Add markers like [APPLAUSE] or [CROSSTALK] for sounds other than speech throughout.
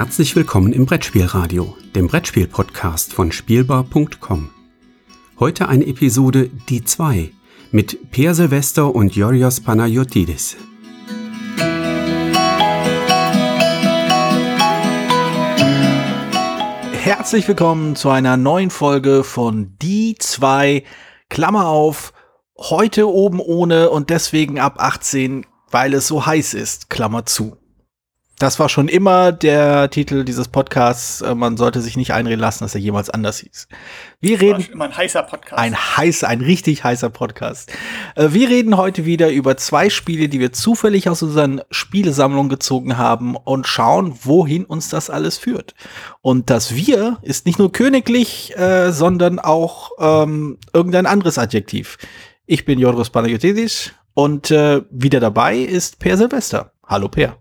Herzlich willkommen im Brettspielradio, dem Brettspiel-Podcast von Spielbar.com. Heute eine Episode Die 2 mit Per Silvester und Yorios Panayotidis. Herzlich willkommen zu einer neuen Folge von Die 2, Klammer auf, heute oben ohne und deswegen ab 18, weil es so heiß ist, Klammer zu. Das war schon immer der Titel dieses Podcasts. Äh, man sollte sich nicht einreden lassen, dass er jemals anders hieß. Wir das reden. immer ein heißer Podcast. Ein heißer, ein richtig heißer Podcast. Äh, wir reden heute wieder über zwei Spiele, die wir zufällig aus unseren Spielesammlungen gezogen haben und schauen, wohin uns das alles führt. Und das Wir ist nicht nur königlich, äh, sondern auch ähm, irgendein anderes Adjektiv. Ich bin Jorgos Panagiotis und äh, wieder dabei ist Per Silvester. Hallo Per.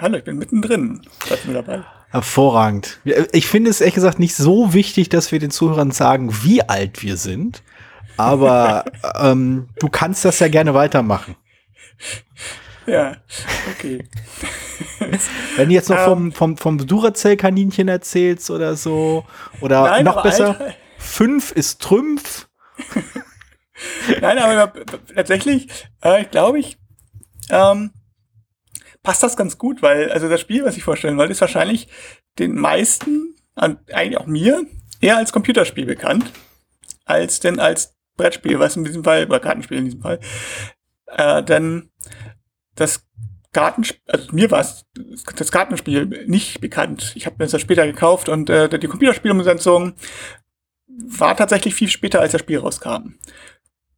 Hallo, ich bin mittendrin. Seid mir dabei. Hervorragend. Ich finde es ehrlich gesagt nicht so wichtig, dass wir den Zuhörern sagen, wie alt wir sind. Aber [LAUGHS] ähm, du kannst das ja gerne weitermachen. Ja, okay. [LAUGHS] Wenn du jetzt noch vom, vom, vom Duracell-Kaninchen erzählst oder so. Oder Nein, noch besser, Alter. fünf ist Trümpf. [LAUGHS] Nein, aber tatsächlich, äh, glaube ich, ähm, passt das ganz gut, weil, also das Spiel, was ich vorstellen wollte, ist wahrscheinlich den meisten, eigentlich auch mir, eher als Computerspiel bekannt, als denn als Brettspiel, was in diesem Fall, oder Kartenspiel in diesem Fall. Äh, denn das Kartenspiel, also mir war es das Kartenspiel nicht bekannt. Ich habe mir das später gekauft und äh, die Computerspielumsetzung war tatsächlich viel später, als das Spiel rauskam.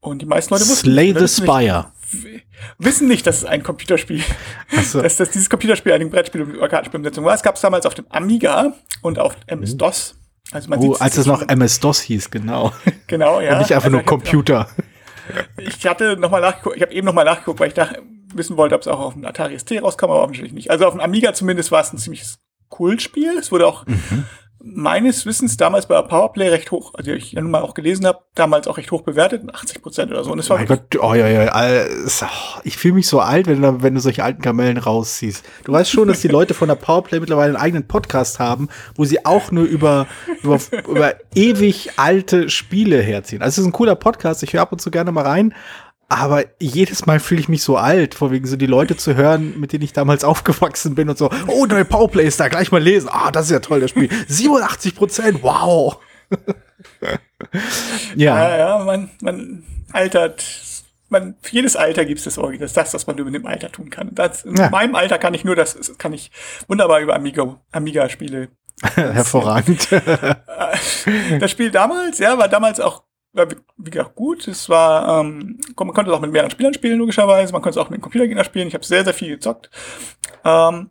Und die meisten Leute wussten Slay the Spire. Wissen nicht, dass es ein Computerspiel, so. [LAUGHS] dass, dass dieses Computerspiel eine Brettspiel- oder Kartenspielumsetzung war. Es gab es damals auf dem Amiga und auf MS-DOS. Also man Oh, als es noch MS-DOS hieß, genau. genau, ja. Und nicht einfach Also nur Computer. Ich hatte noch mal nachgeguckt, ich habe eben noch mal nachgeguckt, weil ich dachte, wissen wollte, ob es auch auf dem Atari ST rauskam, aber offensichtlich nicht. Also auf dem Amiga zumindest war es ein ziemliches Kultspiel. Es wurde auch Mhm. Meines Wissens damals bei Powerplay recht hoch, also ich ja nun mal auch gelesen habe, damals auch recht hoch bewertet, 80 Prozent oder so. Und es war Mein Gott, oh ja, ja, oh, ich fühle mich so alt, wenn du, wenn du solche alten Kamellen rausziehst. Du weißt schon, dass die Leute von der Powerplay mittlerweile einen eigenen Podcast haben, wo sie auch nur über, über, über ewig alte Spiele herziehen. Also es ist ein cooler Podcast, ich höre ab und zu gerne mal rein. Aber jedes Mal fühle ich mich so alt, vor wegen so die Leute zu hören, mit denen ich damals [LAUGHS] aufgewachsen bin und so, oh, neue Powerplay ist da, gleich mal lesen. Ah, das ist ja toll, das Spiel. [LAUGHS] 87 Prozent, wow. [LAUGHS] ja. Ja, ja, man, man altert. Man, für jedes Alter gibt es das Orgi. Das das, was man über dem Alter tun kann. Das, in Ja. meinem Alter kann ich nur das, das kann ich wunderbar über Amiga, Amiga-Spiele. Hervorragend. Das Spiel damals, ja, war damals auch, war wie wie gesagt, gut. Es war, ähm, man konnte es auch mit mehreren Spielern spielen, logischerweise. Man konnte es auch mit dem Computergegner spielen. Ich habe sehr, sehr viel gezockt. Ähm,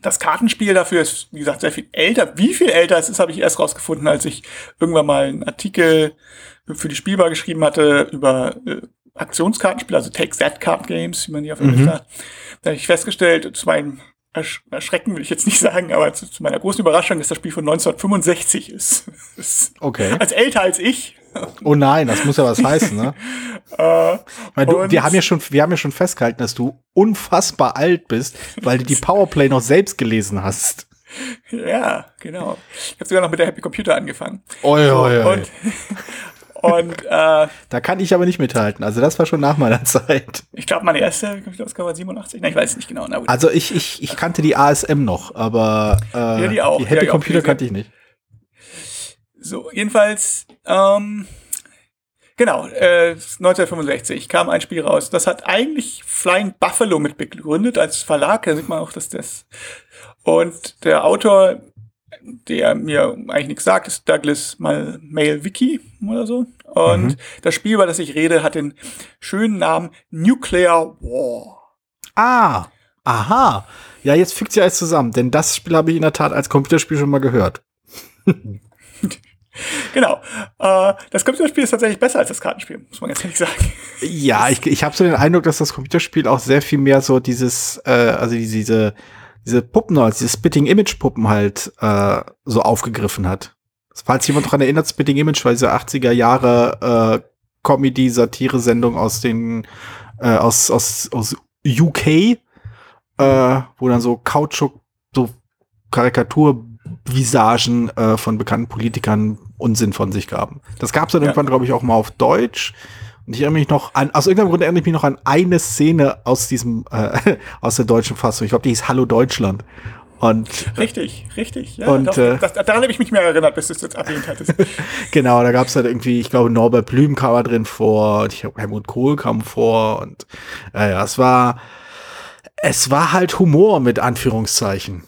das Kartenspiel dafür ist, wie gesagt, sehr viel älter. Wie viel älter es ist, habe ich erst rausgefunden, als ich irgendwann mal einen Artikel für die Spielbar geschrieben hatte über äh, Aktionskartenspiele, also Take That Card Games, wie man die auf Englisch Mhm. sagt. Da habe ich festgestellt, zu meinem Ersch Erschrecken will ich jetzt nicht sagen, aber zu, zu meiner großen Überraschung, dass das Spiel von 1965 ist. [LAUGHS] Das ist Okay. als älter als ich. [LAUGHS] Oh nein, das muss ja was heißen, ne? Äh, [LAUGHS] Weil du, wir haben ja schon, wir haben ja schon festgehalten, dass du unfassbar alt bist, weil du die Powerplay noch selbst gelesen hast. ja, genau. Ich habe sogar noch mit der Happy Computer angefangen. Oi, oi, oi. Und, [LAUGHS] und äh, Da kann ich aber nicht mithalten. Also das war schon nach meiner Zeit. ich glaube, meine erste Computerausgabe war 87. Nein, ich weiß es nicht genau. Na. Also ich, ich, ich kannte die ASM noch, aber äh, Ja, die auch. Happy Ja, die. Computer kannte ich nicht. So, jedenfalls, ähm, genau, äh, 1965 kam ein Spiel raus. Das hat eigentlich Flying Buffalo mit begründet als Verlag. Da sieht man auch, dass das. Und der Autor, der mir eigentlich nichts sagt, ist Douglas Mal Mail Wiki oder so. Und Mhm. das Spiel, über das ich rede, hat den schönen Namen Nuclear War. Ah, aha. Ja, jetzt fügt sich alles zusammen, denn das Spiel habe ich in der Tat als Computerspiel schon mal gehört. [LAUGHS] Genau. Äh, das Computerspiel ist tatsächlich besser als das Kartenspiel, muss man ganz ehrlich sagen. Ja, ich, ich habe so den Eindruck, dass das Computerspiel auch sehr viel mehr so dieses, äh, also diese, diese, Puppen, also diese Spitting Image Puppen halt äh, so aufgegriffen hat. Falls jemand daran erinnert, Spitting Image war diese 80er Jahre äh, Comedy-Satire-Sendung aus den äh, aus, aus, aus UK, äh, wo dann so Kautschuk, so Karikaturvisagen äh, von bekannten Politikern Unsinn von sich gaben. Das gab es dann Ja. irgendwann, glaube ich, auch mal auf Deutsch. Und ich erinnere mich noch an, aus irgendeinem Grund erinnere ich mich noch an eine Szene aus diesem, äh, [LAUGHS] aus der deutschen Fassung. Ich glaube, die hieß Hallo Deutschland. Und Richtig, richtig. Ja, Und, äh, das, daran habe ich mich mehr erinnert, bis du es jetzt erwähnt hattest. [LAUGHS] genau, da gab es halt irgendwie, ich glaube, Norbert Blüm kam da drin vor, und ich Helmut Kohl kam vor und äh, ja, es war, es war halt Humor mit Anführungszeichen.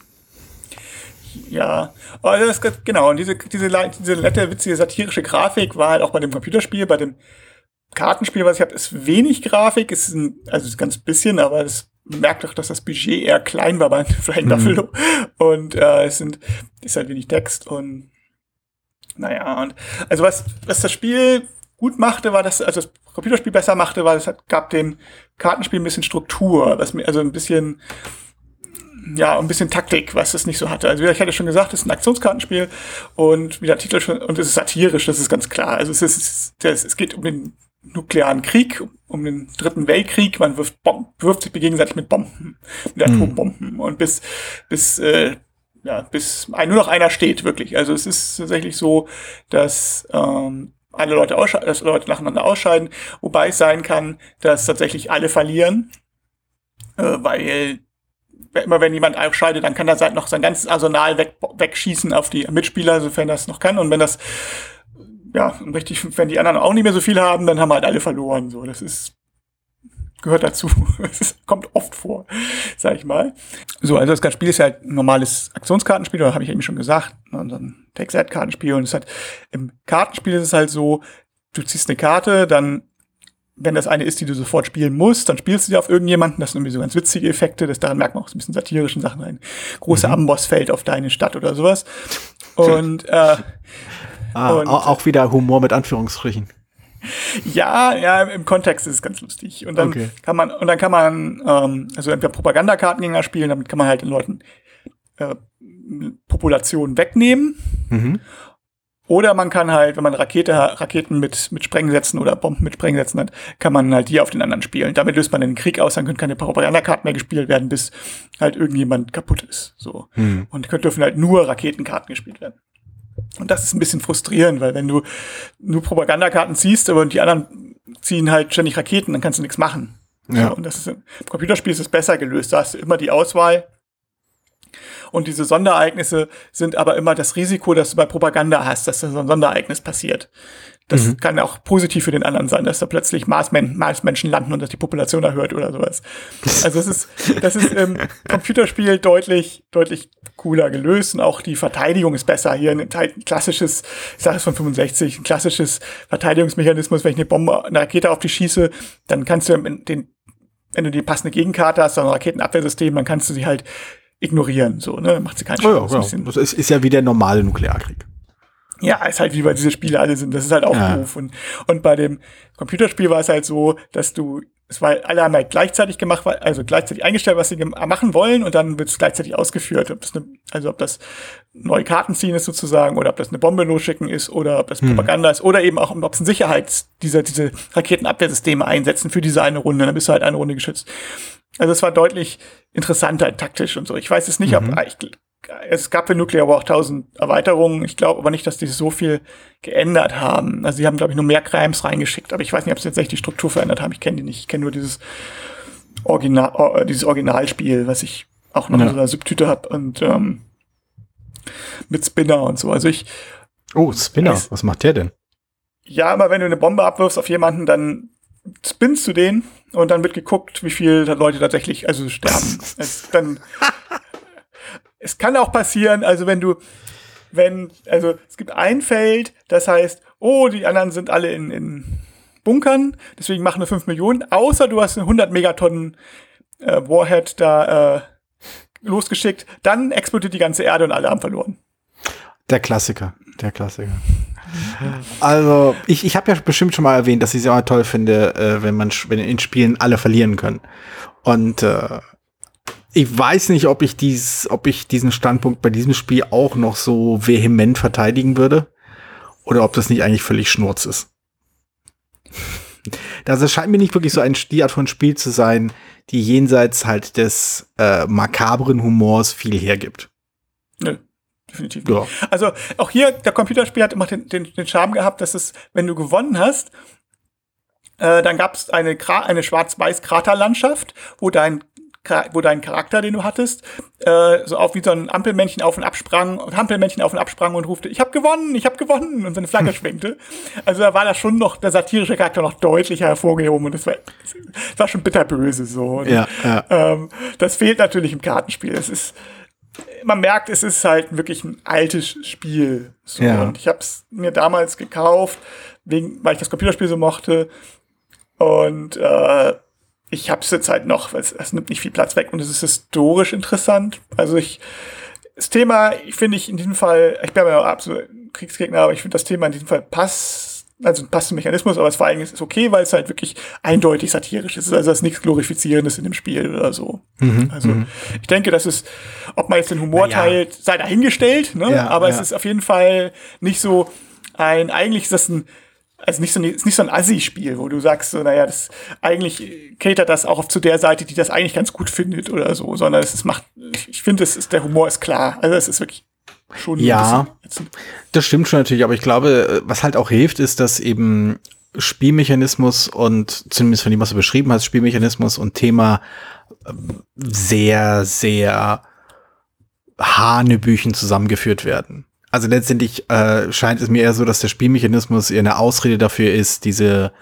Ja, aber das, genau, und diese, diese, diese nette, witzige, satirische Grafik war halt auch bei dem Computerspiel, bei dem Kartenspiel, was ich habe, ist wenig Grafik, ist ein, also ist ganz bisschen, aber es merkt doch, dass das Budget eher klein war bei [LAUGHS] Flying Buffalo. Und äh, es sind, ist halt wenig Text und naja, und also was, was das Spiel gut machte, war das, also das Computerspiel besser machte, war, es gab dem Kartenspiel ein bisschen Struktur, was mir, also ein bisschen ja, ein bisschen Taktik, was es nicht so hatte. Also wie ich hatte schon gesagt, es ist ein Aktionskartenspiel und wie der Titel schon, und es ist satirisch, das ist ganz klar. Also es ist, das, es geht um den nuklearen Krieg, um den dritten Weltkrieg. Man wirft, Bomben, wirft sich gegenseitig mit Bomben, mit Atombomben und bis, bis, äh, ja, bis ein, nur noch einer steht, wirklich. Also es ist tatsächlich so, dass ähm, alle Leute dass Leute nacheinander ausscheiden, wobei es sein kann, dass tatsächlich alle verlieren, äh, weil immer wenn jemand ausscheidet, dann kann er sein, noch sein ganzes Arsenal weg, wegschießen auf die Mitspieler, sofern das noch kann. Und wenn das, ja, richtig, wenn die anderen auch nicht mehr so viel haben, dann haben halt alle verloren. So, das ist, gehört dazu. [LAUGHS] Das kommt oft vor, sag ich mal. So, also das Spiel ist halt ein normales Aktionskartenspiel, oder habe ich eben schon gesagt, und so ein Text-Kartenspiel. Und es hat, im Kartenspiel ist es halt so, du ziehst eine Karte, dann wenn das eine ist, die du sofort spielen musst, dann spielst du die auf irgendjemanden. Das sind irgendwie so ganz witzige Effekte. Das daran merkt man auch so ein bisschen satirischen Sachen rein. Großer Amboss fällt auf deine Stadt oder sowas. Und äh, [LAUGHS] Ah, Und- au- auch wieder Humor mit Anführungsstrichen. ja, ja, im Kontext ist es ganz lustig. Und dann Okay. kann man, und dann kann man, ähm, also entweder Propagandakarten gegeneinander spielen, damit kann man halt den Leuten äh, Populationen wegnehmen. Mhm. Oder man kann halt, wenn man Rakete, Raketen mit, mit Sprengsätzen oder Bomben mit Sprengsätzen hat, kann man halt die auf den anderen spielen. Damit löst man den Krieg aus, dann können keine Propagandakarten mehr gespielt werden, bis halt irgendjemand kaputt ist. So. Hm. Und dürfen halt nur Raketenkarten gespielt werden. Und das ist ein bisschen frustrierend, weil wenn du nur Propagandakarten ziehst, aber die anderen ziehen halt ständig Raketen, dann kannst du nichts machen. Ja. So, und das ist im Computerspiel ist es besser gelöst. Da hast du immer die Auswahl. Und diese Sonderereignisse sind aber immer das Risiko, dass du bei Propaganda hast, dass da so ein Sonderereignis passiert. Das kann auch positiv für den anderen sein, dass da plötzlich Marsmen Marsmenschen landen und dass die Population erhöht oder sowas. Also es ist, das ist im Computerspiel deutlich, deutlich cooler gelöst und auch die Verteidigung ist besser. Hier ein klassisches, ich sage es von 65, ein klassisches Verteidigungsmechanismus, wenn ich eine Bombe, eine Rakete auf dich schieße, dann kannst du den, wenn du die passende Gegenkarte hast, so ein Raketenabwehrsystem, dann kannst du sie halt ignorieren, so, ne, macht sie keinen Oh ja, ja. Das ist, ist ja wie der normale Nuklearkrieg. ja, ist halt wie bei diese Spiele alle sind. Das ist halt auch Ja. doof. Und, und bei dem Computerspiel war es halt so, dass du, es war alle haben halt gleichzeitig gemacht, also gleichzeitig eingestellt, was sie machen wollen und dann wird es gleichzeitig ausgeführt. Ob das eine, also ob das neue Karten ziehen ist sozusagen oder ob das eine Bombe losschicken ist oder ob das Propaganda ist oder eben auch, ob es ein Sicherheits, diese, diese Raketenabwehrsysteme einsetzen für diese eine Runde. Dann bist du halt eine Runde geschützt. Also es war deutlich interessanter taktisch und so. Ich weiß es nicht, ob ich, es gab für Nuclear War auch tausend Erweiterungen. Ich glaube aber nicht, dass die so viel geändert haben. Also sie haben, glaube ich, nur mehr Crimes reingeschickt. Aber ich weiß nicht, ob sie tatsächlich die Struktur verändert haben. Ich kenne die nicht. Ich kenne nur dieses Original, äh, dieses Originalspiel, was ich auch noch Ja. in so einer Subtüte habe und ähm, mit Spinner und so. Also ich, Oh, Spinner, was macht der denn? ja, immer wenn du eine Bombe abwirfst auf jemanden, dann spinnst du den und dann wird geguckt, wie viele Leute tatsächlich also sterben. [LAUGHS] es, dann, es kann auch passieren, also wenn du, wenn, also es gibt ein Feld, das heißt, oh, die anderen sind alle in, in Bunkern, deswegen machen nur 5 Millionen, außer du hast eine 100 Megatonnen äh, Warhead da äh, losgeschickt, dann explodiert die ganze Erde und alle haben verloren. Der Klassiker, der Klassiker. Also, ich, ich habe ja bestimmt schon mal erwähnt, dass ich es immer toll finde, äh, wenn man wenn in Spielen alle verlieren können. Und äh, ich weiß nicht, ob ich dies, ob ich diesen Standpunkt bei diesem Spiel auch noch so vehement verteidigen würde. Oder ob das nicht eigentlich völlig Schnurz ist. Das scheint mir nicht wirklich so ein die Art von Spiel zu sein, die jenseits halt des äh, makabren Humors viel hergibt. Nö, definitiv. Ja. Also auch hier, der Computerspiel hat immer den, den, den Charme gehabt, dass es, wenn du gewonnen hast, äh, dann gab es eine, eine schwarz-weiß Kraterlandschaft, wo dein wo dein Charakter, den du hattest, äh, so auf wie so ein Ampelmännchen auf und absprang und Ampelmännchen auf und absprang und rufte, ich habe gewonnen, ich habe gewonnen und seine Flagge hm. [LAUGHS] schwenkte. Also da war da schon noch der satirische Charakter noch deutlicher hervorgehoben und das war, das war schon bitterböse so. Und, ja, ja. Ähm, das fehlt natürlich im Kartenspiel. Es ist man merkt, es ist halt wirklich ein altes Spiel. So. Ja. Und ich habe es mir damals gekauft, wegen, weil ich das Computerspiel so mochte. Und äh, ich habe es jetzt halt noch, weil es, es, nimmt nicht viel Platz weg und es ist historisch interessant. Also ich, das Thema, ich finde ich in diesem Fall, ich bin ja absolut Kriegsgegner, aber ich finde das Thema in diesem Fall passt, also passt zum Mechanismus, aber es vor allem ist okay, weil es halt wirklich eindeutig satirisch ist. Also es ist nichts Glorifizierendes in dem Spiel oder so. Mhm, also mhm. ich denke, dass es, ob man jetzt den Humor ja. teilt, sei dahingestellt, ne? Ja, aber ja. es ist auf jeden Fall nicht so ein, eigentlich ist das ein also nicht so, ist nicht so ein Assi-Spiel, wo du sagst, so, naja, das eigentlich catert das auch zu der Seite, die das eigentlich ganz gut findet oder so, sondern es ist, macht, ich finde, es ist, der Humor ist klar. Also es ist wirklich schon. Ja, das stimmt schon natürlich, aber ich glaube, was halt auch hilft, ist, dass eben Spielmechanismus und zumindest von dem, was du beschrieben hast, Spielmechanismus und Thema ähm, sehr, sehr Hanebüchen zusammengeführt werden also letztendlich äh, scheint es mir eher so, dass der Spielmechanismus eher eine Ausrede dafür ist, diese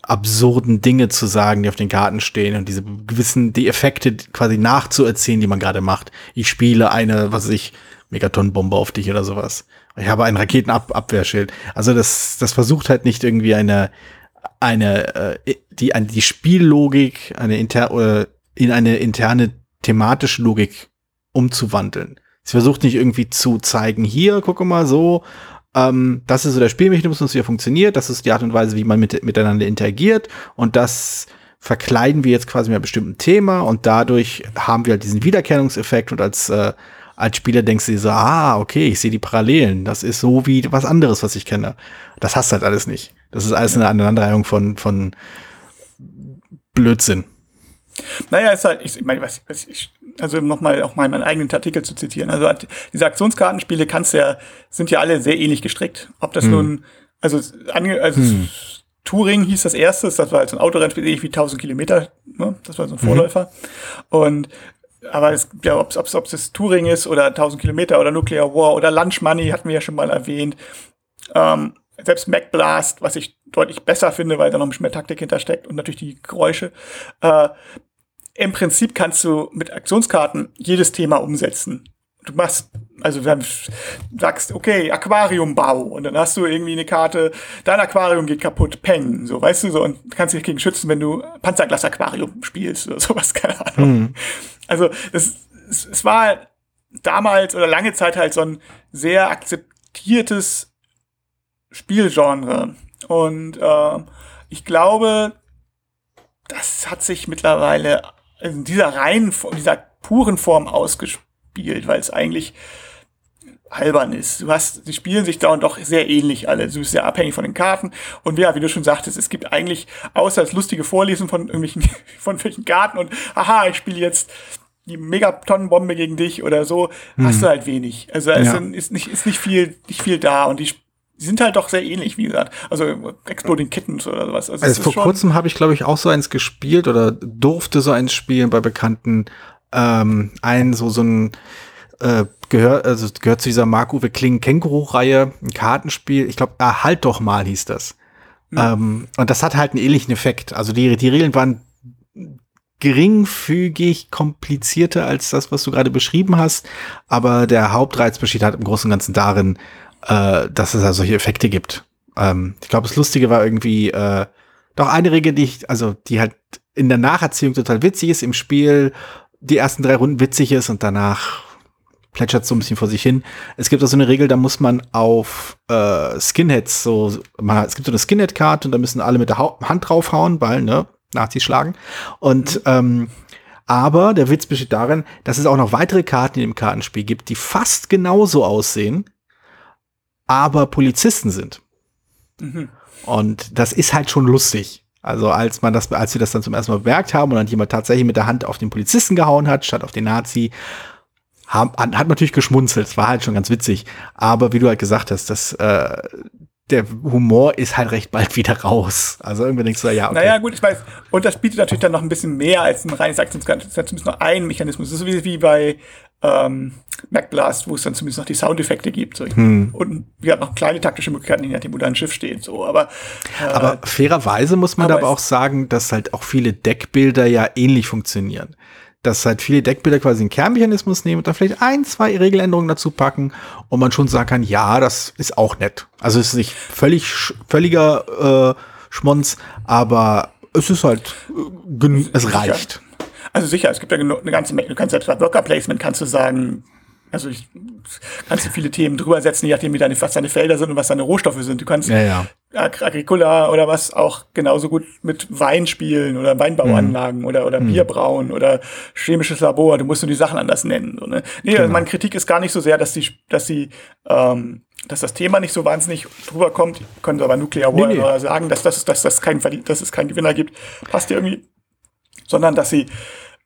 absurden Dinge zu sagen, die auf den Karten stehen und diese gewissen, die Effekte quasi nachzuerzählen, die man gerade macht. Ich spiele eine, was ich, Megatonbombe auf dich oder sowas. Ich habe ein Raketenabwehrschild. Also das, das versucht halt nicht irgendwie eine, eine, äh, die, eine, die Spiellogik eine inter, äh, in eine interne thematische Logik umzuwandeln. Sie versucht nicht irgendwie zu zeigen, hier, gucke mal so, ähm, das ist so der Spielmechanismus, wie er funktioniert, das ist die Art und Weise, wie man mit, miteinander interagiert und das verkleiden wir jetzt quasi mit einem bestimmten Thema und dadurch haben wir halt diesen Wiedererkennungseffekt und als, äh, als Spieler denkst du dir so, ah, okay, ich sehe die Parallelen, das ist so wie was anderes, was ich kenne. Das hast du halt alles nicht. Das ist alles eine Aneinanderreihung von, von Blödsinn. Naja, ist halt, ich meine, was, was ich, also nochmal auch mal meinen eigenen Artikel zu zitieren. Also diese Aktionskartenspiele kannst ja, sind ja alle sehr ähnlich gestrickt. Ob das hm. nun, also, also hm. Touring hieß das erste, das war halt so ein Autorennspiel, ähnlich wie 1000 Kilometer, ne? das war so ein mhm. Vorläufer. Mhm. Und aber es, ja, ob es Touring ist oder 1000 Kilometer oder Nuclear War oder Lunch Money hatten wir ja schon mal erwähnt. Ähm, selbst Mac Blast, was ich deutlich besser finde, weil da noch ein bisschen mehr Taktik hintersteckt und natürlich die Geräusche. Äh, Im Prinzip kannst du mit Aktionskarten jedes Thema umsetzen. Du machst, also dann sagst, okay, Aquariumbau und dann hast du irgendwie eine Karte, dein Aquarium geht kaputt, peng, so, weißt du, so, und kannst dich gegen schützen, wenn du Panzerglas-Aquarium spielst oder sowas, keine Ahnung. Mhm. Also, es, es, es war damals oder lange Zeit halt so ein sehr akzeptiertes Spielgenre. Und äh, ich glaube, das hat sich mittlerweile in dieser reinen, in dieser puren Form ausgespielt, weil es eigentlich albern ist. Du hast, sie spielen sich da und doch sehr ähnlich alle. Du bist sehr abhängig von den Karten. Und ja, wie du schon sagtest, es gibt eigentlich, außer das lustige Vorlesen von irgendwelchen, [LAUGHS] von welchen Karten und, aha, ich spiele jetzt die Megatonnenbombe gegen dich oder so, hm. hast du halt wenig. Also es ja. ist, nicht, ist nicht viel, nicht viel da und die die sind halt doch sehr ähnlich, wie gesagt. Also Exploding Kittens oder sowas. Also, also vor kurzem habe ich, glaube ich, auch so eins gespielt oder durfte so eins spielen bei Bekannten. Ähm, ein, so, so ein äh, gehört, also gehört zu dieser Mark-Uwe Kling-Känguru-Reihe, ein Kartenspiel. Ich glaube, ah, halt doch mal hieß das. Mhm. Ähm, und das hat halt einen ähnlichen Effekt. Also die, die Regeln waren geringfügig komplizierter als das, was du gerade beschrieben hast. Aber der Hauptreiz besteht halt im Großen und Ganzen darin, äh, dass es da solche Effekte gibt. Ähm, ich glaube, das Lustige war irgendwie äh, doch eine Regel, die ich, also die halt in der Nacherzählung total witzig ist, im Spiel die ersten drei Runden witzig ist und danach plätschert so ein bisschen vor sich hin. Es gibt auch so eine Regel, da muss man auf äh, Skinheads so, man, es gibt so eine Skinhead-Karte und da müssen alle mit der ha Hand draufhauen, weil, ne, Nazis schlagen. Und mhm. ähm, aber der Witz besteht darin, dass es auch noch weitere Karten im Kartenspiel gibt, die fast genauso aussehen, aber Polizisten sind. Mhm. Und das ist halt schon lustig. Also als man das, als wir das dann zum ersten Mal bemerkt haben und dann jemand tatsächlich mit der Hand auf den Polizisten gehauen hat, statt auf den Nazi, haben, hat natürlich geschmunzelt, es war halt schon ganz witzig. Aber wie du halt gesagt hast, das, äh, der Humor ist halt recht bald wieder raus. Also irgendwie denkst du, ja, okay. Naja, gut, ich weiß. Und das bietet natürlich dann noch ein bisschen mehr als ein reines Aktionskarten. Das ist ja zumindest nur ein Mechanismus. Das ist wie, wie bei ähm, MacBlast, wo es dann zumindest noch die Soundeffekte gibt. So. Hm. Und wir haben noch kleine taktische Möglichkeiten, je nachdem, wo da ein Schiff steht. So. Aber, äh, aber fairerweise muss man aber, aber auch sagen, dass halt auch viele Deckbilder ja ähnlich funktionieren dass halt viele Deckbilder quasi einen Kernmechanismus nehmen und dann vielleicht ein, zwei Regeländerungen dazu packen und man schon sagen kann, ja, das ist auch nett. Also es ist nicht völlig völliger äh, Schmonz, aber es ist halt, äh, es reicht. Also sicher, es gibt ja eine ganze Menge, du kannst bei Worker Placement kannst du sagen, also ich kannst du viele Themen drüber setzen, je nachdem, wie deine, was deine Felder sind und was deine Rohstoffe sind. Du kannst ja, ja. Agricola oder was auch genauso gut mit Wein spielen oder Weinbauanlagen mhm. oder, oder mhm. Bierbrauen oder chemisches Labor. Du musst nur die Sachen anders nennen. So, ne? Nee, genau. also meine Kritik ist gar nicht so sehr, dass die, dass die, ähm, dass das Thema nicht so wahnsinnig drüber kommt. Können sie aber Nuclear War nee, nee. sagen, dass, das, dass, das kein, dass es keinen Gewinner gibt. Passt ja irgendwie. Sondern, dass sie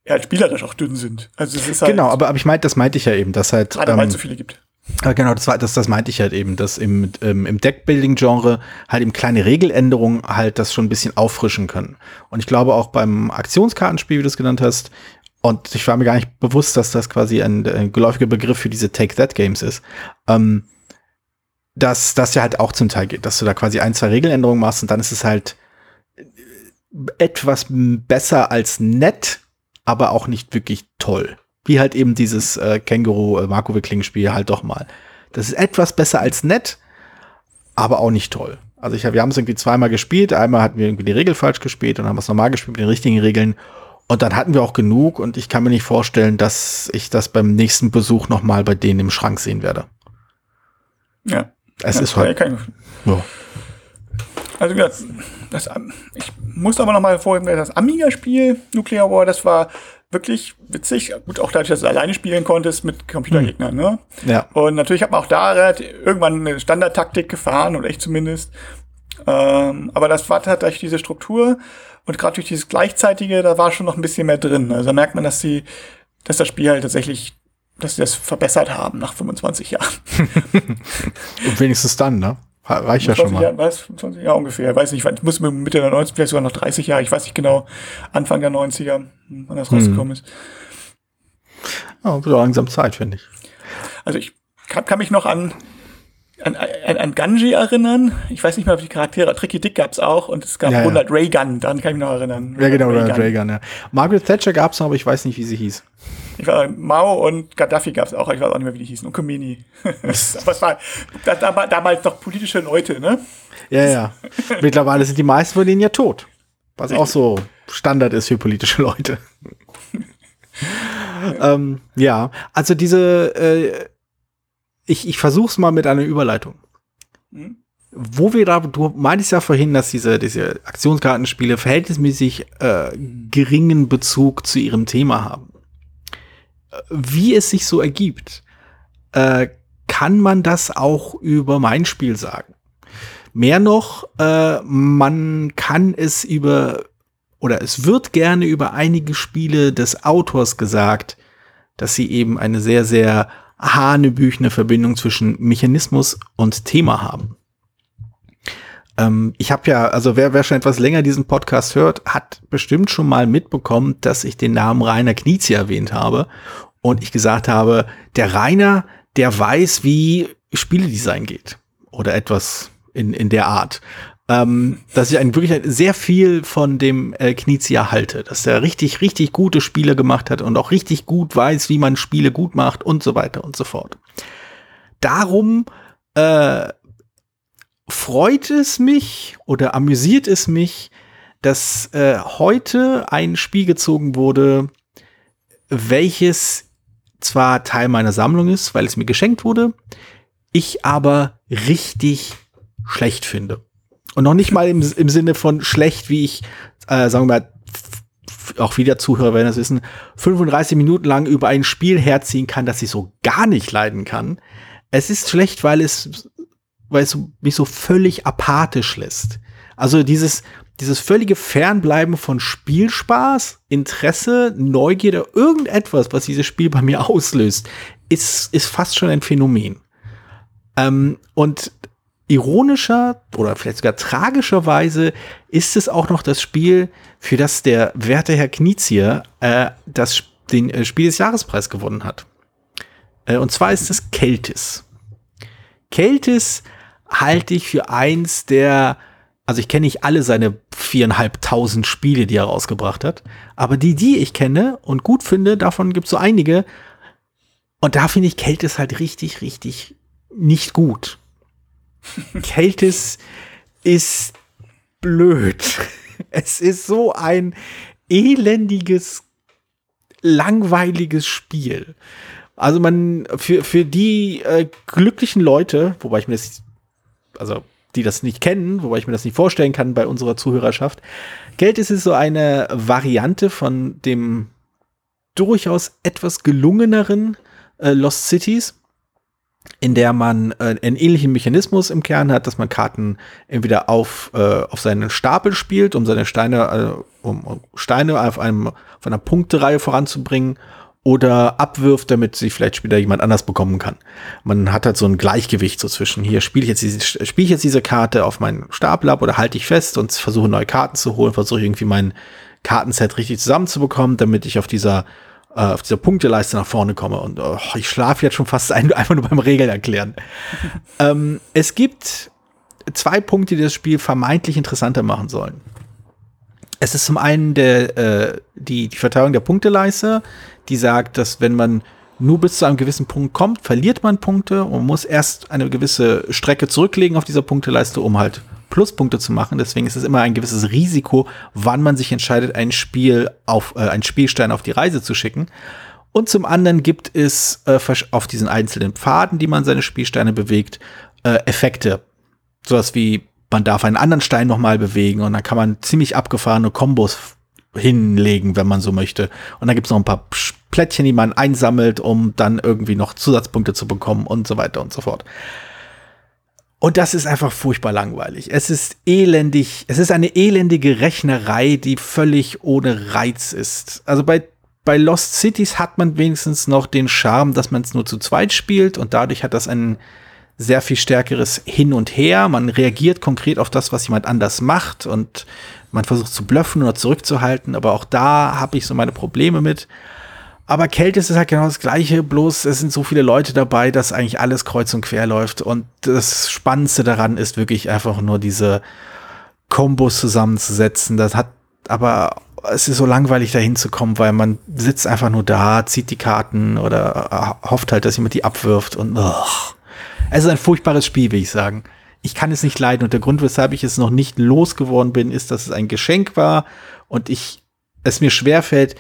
ja, halt spielerisch auch dünn sind. Also es ist halt genau, aber, aber ich meinte, das meinte ich ja eben, dass halt. Gerade ähm, weil es so viele gibt. Ja, genau, das, war, das, das meinte ich halt eben, dass im, ähm, im Deckbuilding-Genre halt eben kleine Regeländerungen halt das schon ein bisschen auffrischen können. Und ich glaube auch beim Aktionskartenspiel, wie du es genannt hast, und ich war mir gar nicht bewusst, dass das quasi ein, ein geläufiger Begriff für diese Take-That-Games ist, ähm, dass das ja halt auch zum Teil geht, dass du da quasi ein, zwei Regeländerungen machst und dann ist es halt etwas besser als nett, aber auch nicht wirklich toll. Wie halt eben dieses äh, Känguru äh, Marco Wickling Spiel halt doch mal. Das ist etwas besser als nett, aber auch nicht toll. Also ich hab, wir haben es irgendwie zweimal gespielt. Einmal hatten wir irgendwie die Regel falsch gespielt und haben es normal gespielt mit den richtigen Regeln. Und dann hatten wir auch genug und ich kann mir nicht vorstellen, dass ich das beim nächsten Besuch noch mal bei denen im Schrank sehen werde. Ja. Es ja, ist halt. Ja. Also das, das, ich muss aber noch mal hervorheben, das Amiga-Spiel Nuclear War, das war wirklich witzig. Gut, auch dadurch, dass du alleine spielen konntest mit Computergegnern, ne? Ja. Und natürlich hat man auch da irgendwann eine Standardtaktik gefahren, oder ich zumindest. Ähm, aber das war tatsächlich diese Struktur und gerade durch dieses Gleichzeitige, da war schon noch ein bisschen mehr drin. Also da merkt man, dass sie, dass das Spiel halt tatsächlich, dass sie das verbessert haben nach 25 Jahren. [LAUGHS] und wenigstens dann, ne? Reicht ja schon mal. Jahr, was, 25 Jahre ungefähr. Ich weiß nicht, ich muss Mitte der 90er, vielleicht sogar noch 30 Jahre, ich weiß nicht genau, Anfang der 90er, wann das hm. rausgekommen ist. Ja, wird langsam Zeit, finde ich. Also ich kann, kann mich noch an, an, an, an Ganji erinnern. Ich weiß nicht mehr, ob die Charaktere, Tricky Dick gab's auch und es gab ja, Ronald ja. Reagan, daran kann ich mich noch erinnern. Ja, genau, Ronald Reagan, ja. Margaret Thatcher gab's noch, aber ich weiß nicht, wie sie hieß. Ich war, Mao und Gaddafi gab es auch, ich weiß auch nicht mehr, wie die hießen. Und Khomeini. [LAUGHS] Aber es war damals noch politische Leute, ne? Ja, ja. Mittlerweile sind die meisten von denen ja tot. Was auch so Standard ist für politische Leute. [LAUGHS] ähm, ja, also diese, äh, ich, ich versuch's mal mit einer Überleitung. Hm? Wo wir da, du meintest ja vorhin, dass diese, diese Aktionskartenspiele verhältnismäßig äh, geringen Bezug zu ihrem Thema haben wie es sich so ergibt, äh, kann man das auch über mein Spiel sagen. Mehr noch, äh, man kann es über oder es wird gerne über einige Spiele des Autors gesagt, dass sie eben eine sehr, sehr hanebüchene Verbindung zwischen Mechanismus und Thema haben. Ähm, ich habe ja, also wer, wer schon etwas länger diesen Podcast hört, hat bestimmt schon mal mitbekommen, dass ich den Namen Rainer Knizi erwähnt habe und ich gesagt habe, der Rainer, der weiß, wie Spieledesign geht. Oder etwas in, in der Art. Ähm, dass ich ein, wirklich sehr viel von dem äh, Knizia halte, dass er richtig, richtig gute Spiele gemacht hat und auch richtig gut weiß, wie man Spiele gut macht und so weiter und so fort. Darum äh, freut es mich oder amüsiert es mich, dass äh, heute ein Spiel gezogen wurde, welches zwar Teil meiner Sammlung ist, weil es mir geschenkt wurde, ich aber richtig schlecht finde. Und noch nicht mal im, im Sinne von schlecht, wie ich, äh, sagen wir mal, auch wieder Zuhörer werden das wissen, 35 Minuten lang über ein Spiel herziehen kann, das ich so gar nicht leiden kann. Es ist schlecht, weil es, weil es mich so völlig apathisch lässt. Also dieses, dieses völlige Fernbleiben von Spielspaß, Interesse, Neugierde, irgendetwas, was dieses Spiel bei mir auslöst, ist, ist fast schon ein Phänomen. Ähm, und ironischer oder vielleicht sogar tragischerweise ist es auch noch das Spiel, für das der werte Herr Knizier äh, das, den äh, Spiel des Jahrespreis gewonnen hat. Äh, und zwar ist es Keltis. Keltis halte ich für eins der, also ich kenne nicht alle seine viereinhalbtausend Spiele, die er rausgebracht hat, aber die, die ich kenne und gut finde, davon gibt es so einige. Und da finde ich Keltis halt richtig, richtig nicht gut. Keltis ist blöd. [LAUGHS] Es ist so ein elendiges, langweiliges Spiel. Also man, für, für die äh, glücklichen Leute, wobei ich mir das, also die das nicht kennen, wobei ich mir das nicht vorstellen kann bei unserer Zuhörerschaft, Geld ist es so eine Variante von dem durchaus etwas gelungeneren äh, Lost Cities in der man äh, einen ähnlichen Mechanismus im Kern hat, dass man Karten entweder auf, äh, auf seinen Stapel spielt, um seine Steine, äh, um, Steine auf, einem, auf einer Punktereihe voranzubringen oder abwirft, damit sie vielleicht später jemand anders bekommen kann. Man hat halt so ein Gleichgewicht so zwischen hier spiele ich jetzt diese, spiele ich jetzt diese Karte auf meinen Stapel ab oder halte ich fest und versuche neue Karten zu holen, versuche irgendwie mein Kartenset richtig zusammenzubekommen, damit ich auf dieser äh, auf dieser Punkteleiste nach vorne komme. Und oh, ich schlafe jetzt schon fast ein, [LAUGHS] einfach nur beim Regeln erklären. [LAUGHS] ähm, es gibt zwei Punkte, die das Spiel vermeintlich interessanter machen sollen. Es ist zum einen der, äh, die, die Verteilung der Punkteleiste, die sagt, dass wenn man nur bis zu einem gewissen Punkt kommt, verliert man Punkte und muss erst eine gewisse Strecke zurücklegen auf dieser Punkteleiste, um halt Pluspunkte zu machen. Deswegen ist es immer ein gewisses Risiko, wann man sich entscheidet, ein Spiel auf, äh, einen Spielstein auf die Reise zu schicken. Und zum anderen gibt es äh, auf diesen einzelnen Pfaden, die man seine Spielsteine bewegt, äh, Effekte. Sowas wie, man darf einen anderen Stein nochmal bewegen und dann kann man ziemlich abgefahrene Kombos hinlegen, wenn man so möchte. Und dann gibt es noch ein paar Plättchen, die man einsammelt, um dann irgendwie noch Zusatzpunkte zu bekommen und so weiter und so fort. Und das ist einfach furchtbar langweilig. Es ist elendig, es ist eine elendige Rechnerei, die völlig ohne Reiz ist. Also bei, bei Lost Cities hat man wenigstens noch den Charme, dass man es nur zu zweit spielt und dadurch hat das ein sehr viel stärkeres Hin und Her. Man reagiert konkret auf das, was jemand anders macht und man versucht zu bluffen oder zurückzuhalten, aber auch da habe ich so meine Probleme mit. Aber Kälte ist halt genau das Gleiche, bloß es sind so viele Leute dabei, dass eigentlich alles kreuz und quer läuft. Und das Spannendste daran ist wirklich einfach nur diese Kombos zusammenzusetzen. Das hat aber es ist so langweilig dahin zu kommen, weil man sitzt einfach nur da, zieht die Karten oder äh, hofft halt, dass jemand die abwirft und oh. es ist ein furchtbares Spiel, will ich sagen. Ich kann es nicht leiden und der Grund, weshalb ich es noch nicht losgeworden bin, ist, dass es ein Geschenk war und ich es mir schwerfällt,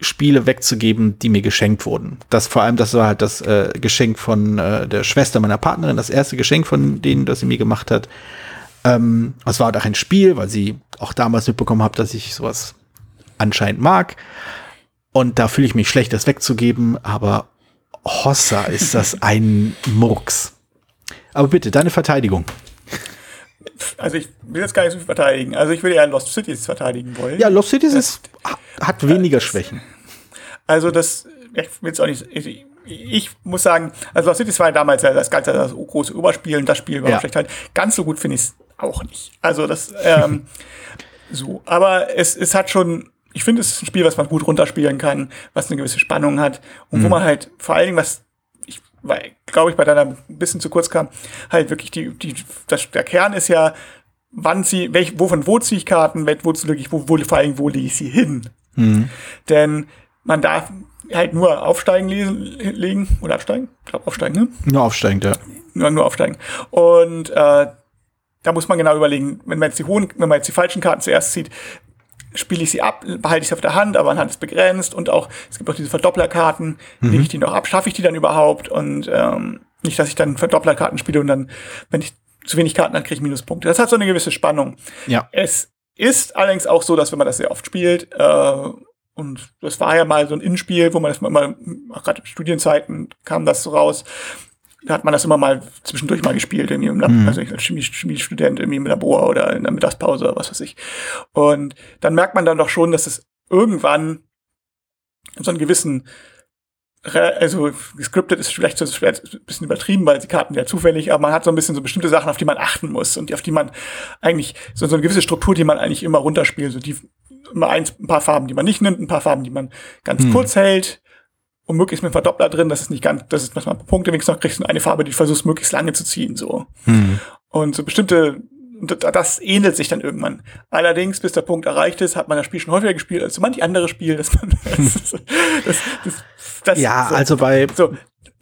Spiele wegzugeben, die mir geschenkt wurden. Das vor allem, das war halt das äh, Geschenk von äh, der Schwester meiner Partnerin, das erste Geschenk von denen, das sie mir gemacht hat. Ähm, es war halt auch ein Spiel, weil sie auch damals mitbekommen hat, dass ich sowas anscheinend mag. Und da fühle ich mich schlecht, das wegzugeben, aber Hossa ist das ein Murks. Aber bitte, deine Verteidigung. Also ich will jetzt gar nicht so viel verteidigen. Also ich würde eher Lost Cities verteidigen wollen. Ja, Lost Cities ist, hat weniger Schwächen. Also das, ich will jetzt auch nicht, ich, ich muss sagen, also Lost Cities war damals ja das ganze das große Überspiel und das Spiel war ja. vielleicht halt ganz so gut finde ich es auch nicht. Also das, ähm, [LAUGHS] so. Aber es, es hat schon, ich finde, es ist ein Spiel, was man gut runterspielen kann, was eine gewisse Spannung hat und mhm. wo man halt vor allen Dingen, was weil, glaube ich, bei deiner ein bisschen zu kurz kam, halt wirklich die, die, das, der Kern ist ja, wann sie, welch, wovon wo ziehe ich Karten, wo, wo, wo, vor allem, wo lege ich sie hin? Mhm. Denn man darf halt nur aufsteigen lesen, legen oder absteigen. Ich glaube aufsteigen, ne? Nur aufsteigen, ja. Nur, nur aufsteigen. Und äh, da muss man genau überlegen, wenn man jetzt die hohen, wenn man jetzt die falschen Karten zuerst zieht, spiele ich sie ab, behalte ich sie auf der Hand, aber Hand ist begrenzt und auch, es gibt auch diese Verdopplerkarten, mhm. lege ich die noch ab, schaffe ich die dann überhaupt und ähm, nicht, dass ich dann Verdopplerkarten spiele und dann, wenn ich zu wenig Karten habe, kriege ich Minuspunkte. Das hat so eine gewisse Spannung. Ja. Es ist allerdings auch so, dass wenn man das sehr oft spielt, äh, und das war ja mal so ein Innenspiel, wo man das mal, gerade in Studienzeiten kam das so raus, da hat man das immer mal zwischendurch mal gespielt, irgendwie im Lab, mhm. also ich als Chemie, Chemiestudent irgendwie im Labor oder in der Mittagspause oder was weiß ich. Und dann merkt man dann doch schon, dass es irgendwann so einen gewissen also gescriptet ist vielleicht so ein bisschen übertrieben, weil die Karten ja zufällig, aber man hat so ein bisschen so bestimmte Sachen, auf die man achten muss und auf die man eigentlich so, so eine gewisse Struktur, die man eigentlich immer runterspielt, so die immer eins, ein paar Farben, die man nicht nimmt, ein paar Farben, die man ganz hm. kurz hält und möglichst mit Verdoppler drin, das ist nicht ganz, das ist, was man Punkte wenigstens noch kriegst und eine Farbe, die du versuchst möglichst lange zu ziehen, so. Hm. Und so bestimmte das ähnelt sich dann irgendwann. Allerdings, bis der Punkt erreicht ist, hat man das Spiel schon häufiger gespielt als so manch andere Spiel. Dass man, [LAUGHS] das, das, das, das, ja, so, also bei. So,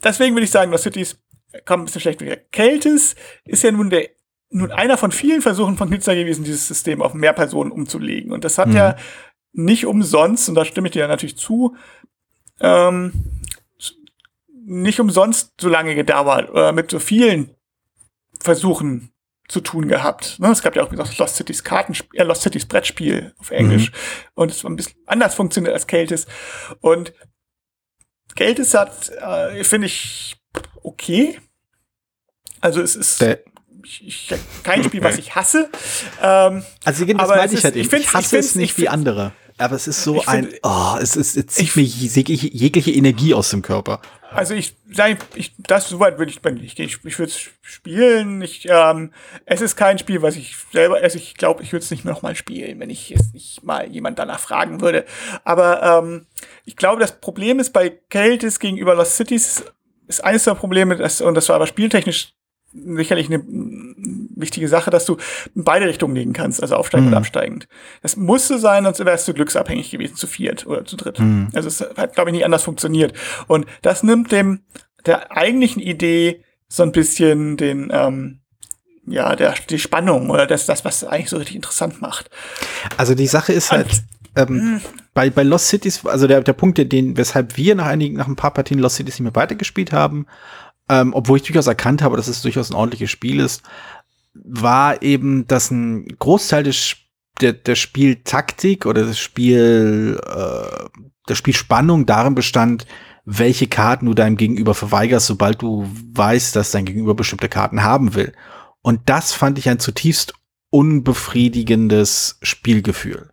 deswegen würde ich sagen, Lost Cities kommt ein bisschen schlecht wieder. Keltis ist ja nun der nun einer von vielen Versuchen von Knitzer gewesen, dieses System auf mehr Personen umzulegen. Und das hat mhm. ja nicht umsonst, und da stimme ich dir natürlich zu, ähm, nicht umsonst so lange gedauert oder mit so vielen Versuchen zu tun gehabt. Ne? Es gab ja auch das Lost Cities Kartenspiel, äh, Lost Cities Brettspiel auf Englisch. Mhm. Und es war ein bisschen anders funktioniert als Keltis. Und Keltis hat, äh, finde ich, okay. Also es ist Der ich, ich, kein Spiel, was ich hasse. Ähm, also das meine ich halt eben. Ich, ich hasse es nicht wie andere. Aber es ist so ein, oh, es ist, es zieht mir jegliche, jegliche Energie aus dem Körper. Also ich, ich das soweit würde ich, ich, ich, ich würde es spielen. Ich, ähm, es ist kein Spiel, was ich selber, also ich glaube, ich würde es nicht mehr noch mal spielen, wenn ich jetzt nicht mal jemand danach fragen würde. Aber ähm, ich glaube, das Problem ist bei Keltis gegenüber Lost Cities ist eines der Probleme, das, und das war aber spieltechnisch sicherlich eine wichtige Sache, dass du in beide Richtungen legen kannst, also aufsteigend mhm. und absteigend. Das musste sein, sonst wärst du glücksabhängig gewesen, zu viert oder zu dritt. Mhm. Also es hat, glaube ich, nicht anders funktioniert. Und das nimmt dem der eigentlichen Idee so ein bisschen den, ähm, ja, der, die Spannung oder das, das, was eigentlich so richtig interessant macht. Also die Sache ist halt, ähm, mhm. bei, bei Lost Cities, also der, der Punkt, den, weshalb wir nach einigen, nach ein paar Partien Lost Cities nicht mehr weitergespielt haben, ähm, obwohl ich durchaus erkannt habe, dass es durchaus ein ordentliches Spiel ist, war eben, dass ein Großteil des, der, der Spieltaktik oder das Spiel, äh, der Spielspannung darin bestand, welche Karten du deinem Gegenüber verweigerst, sobald du weißt, dass dein Gegenüber bestimmte Karten haben will. Und das fand ich ein zutiefst unbefriedigendes Spielgefühl.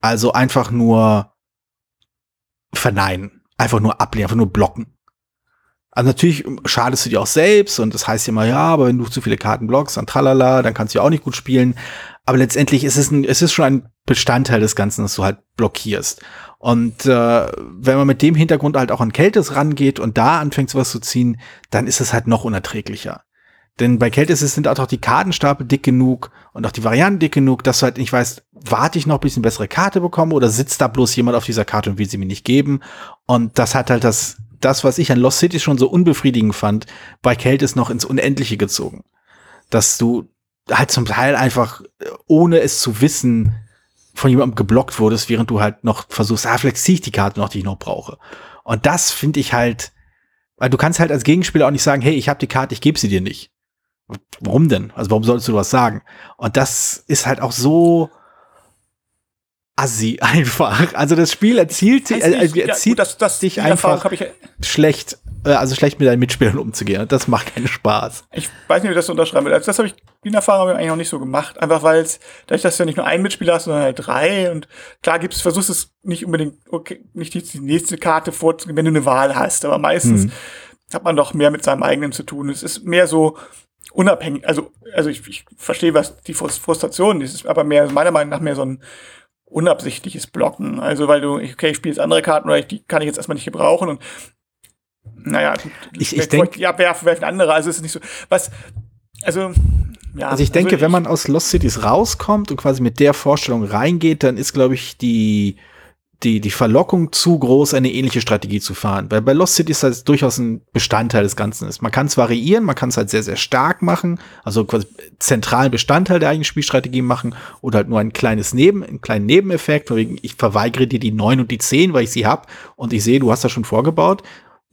Also einfach nur verneinen, einfach nur ablehnen, einfach nur blocken. Also natürlich schadest du dir auch selbst und das heißt immer, ja, aber wenn du zu viele Karten blockst, dann tralala, dann kannst du ja auch nicht gut spielen. Aber letztendlich ist es, ein, es ist schon ein Bestandteil des Ganzen, dass du halt blockierst. Und äh, wenn man mit dem Hintergrund halt auch an Kältes rangeht und da anfängt sowas zu ziehen, dann ist es halt noch unerträglicher. Denn bei Kältes sind auch die Kartenstapel dick genug und auch die Varianten dick genug, dass du halt nicht weißt, warte ich noch, bis ich eine bessere Karte bekomme oder sitzt da bloß jemand auf dieser Karte und will sie mir nicht geben. Und das hat halt das das, was ich an Lost City schon so unbefriedigend fand, bei Kälte ist noch ins Unendliche gezogen. Dass du halt zum Teil einfach, äh, ohne es zu wissen, von jemandem geblockt wurdest, während du halt noch versuchst, ah, vielleicht ziehe ich die Karte noch, die ich noch brauche. Und das finde ich halt, weil du kannst halt als Gegenspieler auch nicht sagen, hey, ich habe die Karte, ich gebe sie dir nicht. Warum denn? Also warum solltest du was sagen? Und das ist halt auch so, assi [LAUGHS] einfach. Also das Spiel erzielt, äh, äh, erzieht ja, das, das, dich einfach ich, schlecht, äh, also schlecht mit deinen Mitspielern umzugehen. Das macht keinen Spaß. Ich weiß nicht, wie das so unterschreiben will. Also das habe ich, die Erfahrung eigentlich auch nicht so gemacht. Einfach weil es, dadurch, dass du ja nicht nur einen Mitspieler hast, sondern halt drei. Und klar gibt's, versuchst es nicht unbedingt, okay, nicht die nächste Karte vorzugehen, wenn du eine Wahl hast. Aber meistens hm. hat man doch mehr mit seinem eigenen zu tun. Es ist mehr so, unabhängig, also, also ich, ich verstehe, was die Frustration ist, aber mehr, meiner Meinung nach mehr so ein, unabsichtliches Blocken. Also weil du, okay, ich spiele jetzt andere Karten oder ich, die kann ich jetzt erstmal nicht gebrauchen und naja, ich, ich denke, ja, werfen, werfen andere, also es ist nicht so, was, also, ja. Also ich denke, also ich, wenn man aus Lost Cities rauskommt und quasi mit der Vorstellung reingeht, dann ist, glaube ich, die, die, die Verlockung zu groß, eine ähnliche Strategie zu fahren. Weil bei Lost City ist das durchaus ein Bestandteil des Ganzen ist. Man kann es variieren, man kann es halt sehr, sehr stark machen, also quasi zentralen Bestandteil der eigenen Spielstrategie machen oder halt nur ein kleines Neben, einen kleinen Nebeneffekt, wegen ich verweigere dir die neun und die zehn, weil ich sie hab und ich sehe, du hast das schon vorgebaut.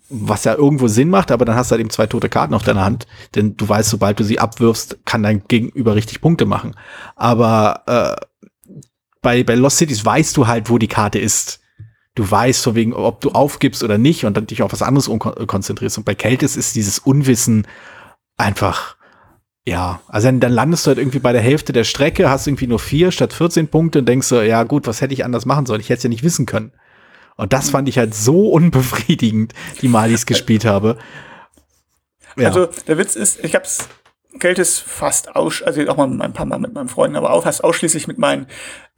Was ja irgendwo Sinn macht, aber dann hast du halt eben zwei tote Karten auf deiner Hand, denn du weißt, sobald du sie abwirfst, kann dein Gegenüber richtig Punkte machen. Aber äh, bei, bei Lost Cities weißt du halt, wo die Karte ist. Du weißt von wegen, ob du aufgibst oder nicht und dann dich auf was anderes konzentrierst. Und bei Keltis ist dieses Unwissen einfach, ja, also dann, dann landest du halt irgendwie bei der Hälfte der Strecke, hast irgendwie nur vier statt 14 Punkte und denkst so, ja gut, was hätte ich anders machen sollen? Ich hätte es ja nicht wissen können. Und das fand ich halt so unbefriedigend, die Mal, die ich gespielt habe. Ja. Also der Witz ist, ich hab's Keltis fast aus, also auch mal ein paar Mal mit meinen Freunden, aber auch fast ausschließlich mit meinen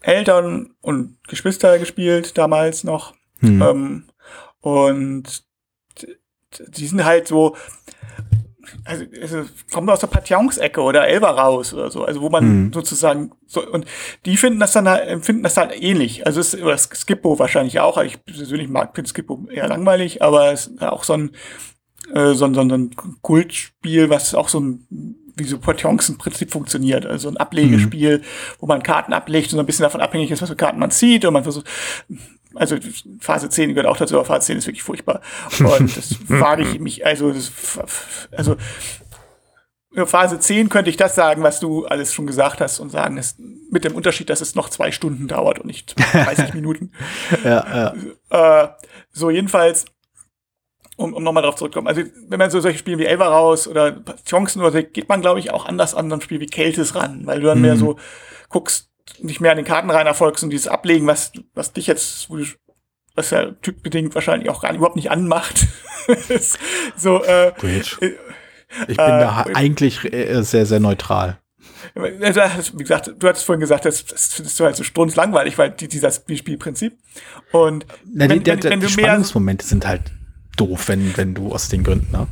Eltern und Geschwister gespielt, damals noch. Hm. Ähm, und die sind halt so, also, also kommen aus der Patjons-Ecke oder Elva raus oder so, also wo man hm. sozusagen so, und die finden das dann halt, empfinden das halt ähnlich. Also es, oder Skippo wahrscheinlich auch, ich persönlich mag finde Skippo eher langweilig, aber es ist auch so ein, äh, so, ein, so ein Kultspiel, was auch so ein wie so Portions im Prinzip funktioniert. Also ein Ablegespiel, mhm. wo man Karten ablegt und so ein bisschen davon abhängig ist, was für Karten man zieht und man versucht, also Phase 10 gehört auch dazu, aber Phase 10 ist wirklich furchtbar. Und das [LAUGHS] wage ich mich, also, das, also Phase 10 könnte ich das sagen, was du alles schon gesagt hast und sagen, dass, mit dem Unterschied, dass es noch zwei Stunden dauert und nicht [LAUGHS] 30 Minuten. ja, ja. Äh, so, jedenfalls, um, um nochmal drauf zurückzukommen. Also, wenn man so solche Spiele wie Elva raus oder Chancen oder so, geht man, glaube ich, auch anders an so ein Spiel wie Keltis ran, weil du dann mhm. mehr so guckst, nicht mehr an den Karten rein erfolgst und dieses Ablegen, was, was dich jetzt, was ja typbedingt wahrscheinlich auch gar nicht, überhaupt nicht anmacht. [LAUGHS] so, äh. Äh, ich bin äh, da eigentlich äh, sehr, sehr neutral. Wie gesagt, du hattest vorhin gesagt, das, das findest du halt so strunzlangweilig, weil die, dieser Spielprinzip. Und Na, wenn, die, wenn, wenn die Spannungsmomente sind halt doof, wenn, wenn du aus den Gründen, ne?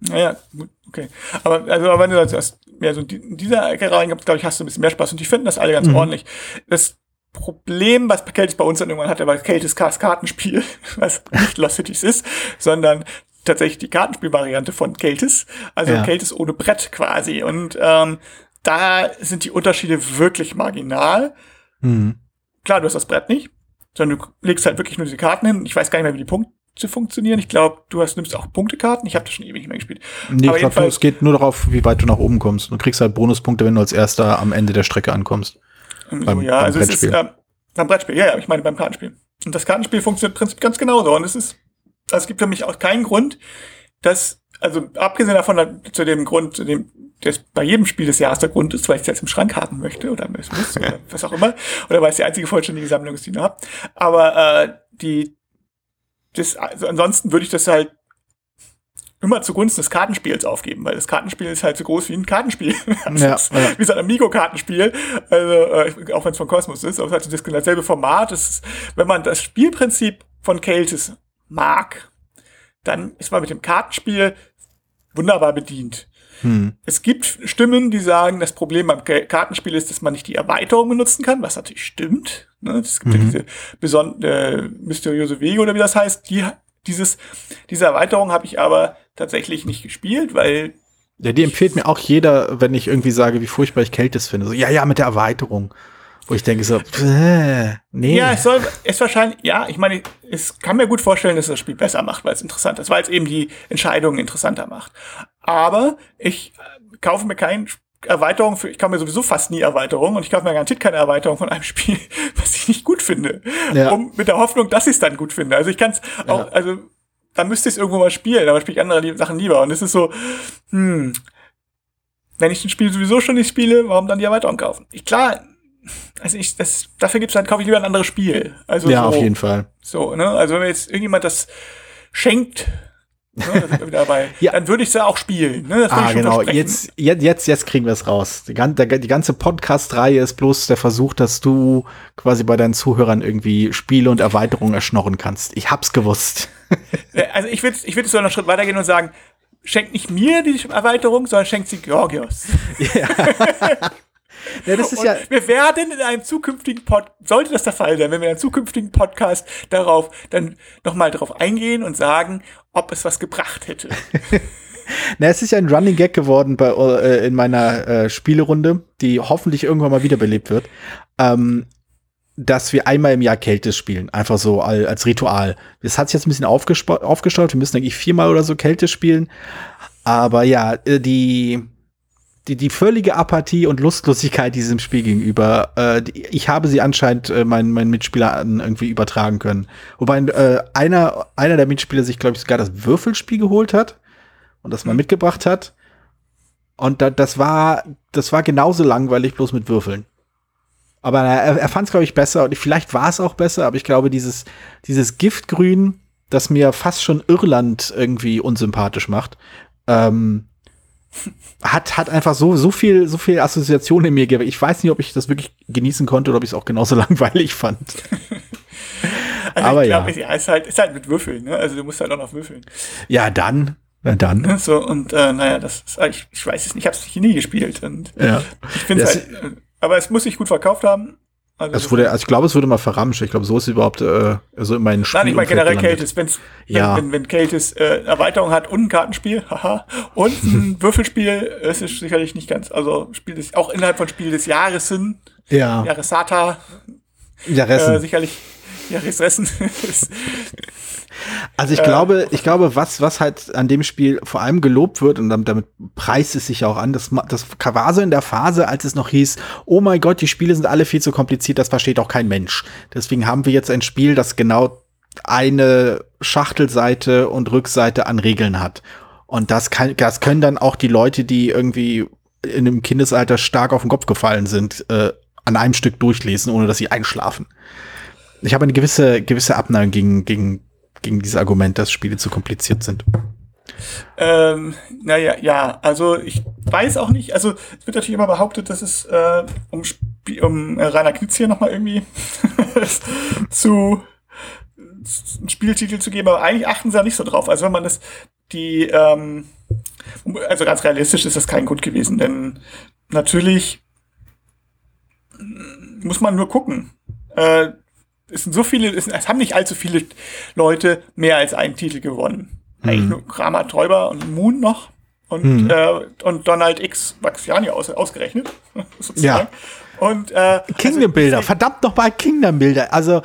Naja, gut, okay. Aber, also, aber wenn du das mehr so in dieser Ecke reingibst, glaube ich, hast du ein bisschen mehr Spaß und die finden das alle ganz mhm. ordentlich. Das Problem, was Keltis bei uns dann irgendwann hatte, war Keltis Kartenspiel, [LAUGHS] was nicht Lost Cities ist, sondern tatsächlich die Kartenspielvariante von Keltis, also ja. Keltis ohne Brett quasi. Und ähm, da sind die Unterschiede wirklich marginal. Mhm. Klar, du hast das Brett nicht, sondern du legst halt wirklich nur diese Karten hin. Ich weiß gar nicht mehr, wie die Punkte zu funktionieren. Ich glaube, du hast, nimmst auch Punktekarten. Ich habe das schon ewig nicht mehr gespielt. Nee, Aber ich glaube, es geht nur darauf, wie weit du nach oben kommst. Du kriegst halt Bonuspunkte, wenn du als erster am Ende der Strecke ankommst. So, beim, ja, beim also Brettspiel. es ist äh, beim Brettspiel, ja, ja, ich meine beim Kartenspiel. Und das Kartenspiel funktioniert im Prinzip ganz genauso. Und es ist, also es gibt für mich auch keinen Grund, dass, also abgesehen davon, zu dem Grund, zu dem, das bei jedem Spiel des Jahres der Grund ist, weil ich es jetzt im Schrank haben möchte oder muss oder [LAUGHS] was auch immer, oder weil es die einzige vollständige Sammlung ist, die ich noch habe. Aber äh, die das, also ansonsten würde ich das halt immer zugunsten des Kartenspiels aufgeben, weil das Kartenspiel ist halt so groß wie ein Kartenspiel. [LAUGHS] ja, ist, ja. Wie so ein Amigo-Kartenspiel, also, äh, auch wenn es von Cosmos ist, aber es hat das, dasselbe Format. Das ist, wenn man das Spielprinzip von Keltis mag, dann ist man mit dem Kartenspiel wunderbar bedient. Hm. Es gibt Stimmen, die sagen, das Problem beim Kartenspiel ist, dass man nicht die Erweiterung benutzen kann, was natürlich stimmt. Ne? Es gibt mhm. ja diese besondere mysteriöse Wege oder wie das heißt. Die, dieses, diese Erweiterung habe ich aber tatsächlich nicht gespielt, weil ja, die empfiehlt mir auch jeder, wenn ich irgendwie sage, wie furchtbar ich Kältes finde. So, ja, ja, mit der Erweiterung. Wo ich denke so, äh, nee. Ja, es soll, es wahrscheinlich, ja, ich meine, es kann mir gut vorstellen, dass das Spiel besser macht, weil es interessant ist, weil es eben die Entscheidungen interessanter macht. Aber ich äh, kaufe mir keine Erweiterung für, ich kaufe mir sowieso fast nie Erweiterungen und ich kaufe mir garantiert keine Erweiterung von einem [LAUGHS] Spiel, was ich nicht gut finde. Ja. Um, mit der Hoffnung, dass ich es dann gut finde. Also ich kann es auch, ja. also, dann müsste ich es irgendwo mal spielen, aber spiele ich andere Sachen lieber. Und es ist so, hm, wenn ich ein Spiel sowieso schon nicht spiele, warum dann die Erweiterung kaufen? Ich, klar, also ich, das, dafür gibt's dann, kaufe ich lieber ein anderes Spiel. Also ja, so, auf jeden Fall. So, ne? Also wenn mir jetzt irgendjemand das schenkt, ne, dabei, [LAUGHS] ja. dann würde ich sie auch spielen. Ne? ah, genau. Jetzt, jetzt, jetzt kriegen wir es raus. Die, die ganze Podcast-Reihe ist bloß der Versuch, dass du quasi bei deinen Zuhörern irgendwie Spiele und Erweiterungen erschnorren kannst. Ich hab's gewusst. [LAUGHS] also ich würde ich würd so einen Schritt weitergehen und sagen, schenkt nicht mir die Erweiterung, sondern schenkt sie Georgios. Ja. [LAUGHS] Ja, das ist ja wir werden in einem zukünftigen Pod sollte das der Fall sein, wenn wir in einem zukünftigen Podcast darauf dann nochmal darauf eingehen und sagen, ob es was gebracht hätte. [LAUGHS] Na, es ist ja ein Running Gag geworden bei, äh, in meiner äh, Spielerunde, die hoffentlich irgendwann mal wiederbelebt wird, ähm, dass wir einmal im Jahr Kälte spielen. Einfach so als Ritual. Das hat sich jetzt ein bisschen aufgestaut. Wir müssen eigentlich viermal oder so Kälte spielen. Aber ja, äh, die, die, die völlige Apathie und Lustlosigkeit diesem Spiel gegenüber, äh, die, ich habe sie anscheinend äh, meinen, meinen Mitspielern irgendwie übertragen können. Wobei äh, einer, einer der Mitspieler sich, glaube ich, sogar das Würfelspiel geholt hat und das mal mhm. mitgebracht hat. Und da, das war, das war genauso langweilig, bloß mit Würfeln. Aber er, er fand es, glaube ich, besser und vielleicht war es auch besser, aber ich glaube, dieses, dieses Giftgrün, das mir fast schon Irland irgendwie unsympathisch macht, ähm, hat, hat einfach so, so viel, so viel Assoziation in mir gegeben. Ich weiß nicht, ob ich das wirklich genießen konnte oder ob ich es auch genauso [LAUGHS] langweilig fand. [LAUGHS] Also aber ich glaub, ja. ist halt, ist halt mit Würfeln, ne? Also du musst halt auch noch würfeln. Ja, dann. Na dann. [LAUGHS] So, und äh, naja, das ist, ich, ich weiß es nicht, ich habe es nie gespielt. Und ja. ich finde es halt, äh, aber es muss sich gut verkauft haben. Also, es wurde, also ich glaube, es wurde mal verramscht. Ich glaube, so ist es überhaupt äh, so in meinen Spielen. Nein, ich meine generell Keltis. Wenn's, ja. Wenn, wenn, wenn Keltis äh, Erweiterung hat und ein Kartenspiel, haha, und ein [LAUGHS] Würfelspiel, es ist sicherlich nicht ganz, also Spiel des, auch innerhalb von Spiel des Jahres sind. Ja. Jahressata. Jaressen. Äh, sicherlich. Jahresressen. [LAUGHS] Also ich äh, glaube, ich glaube, was, was halt an dem Spiel vor allem gelobt wird und damit, preist es sich auch an, das, das war so in der Phase, als es noch hieß, oh mein Gott, die Spiele sind alle viel zu kompliziert, das versteht auch kein Mensch. Deswegen haben wir jetzt ein Spiel, das genau eine Schachtelseite und Rückseite an Regeln hat. Und das kann, das können dann auch die Leute, die irgendwie in einem Kindesalter stark auf den Kopf gefallen sind, äh, an einem Stück durchlesen, ohne dass sie einschlafen. Ich habe eine gewisse, gewisse Abneigung gegen, gegen gegen dieses Argument, dass Spiele zu kompliziert sind? Ähm, naja, ja, also ich weiß auch nicht, also es wird natürlich immer behauptet, dass es äh, um, um äh, Rainer Knitz hier nochmal irgendwie [LAUGHS] zu einen Spieltitel zu geben, aber eigentlich achten sie ja nicht so drauf. Also wenn man das, die, ähm, also ganz realistisch ist das kein Grund gewesen, denn natürlich muss man nur gucken. Äh, es sind so viele, es, es haben nicht allzu viele Leute mehr als einen Titel gewonnen. Mhm. Eigentlich nur Kramer, Täuber und Moon noch. Und, mhm. äh, und Donald X Vaxiani aus, ausgerechnet. [LAUGHS] sozusagen. Ja. Und, äh, Kingdom Builder, also, verdammt nochmal Kingdom Builder. Also,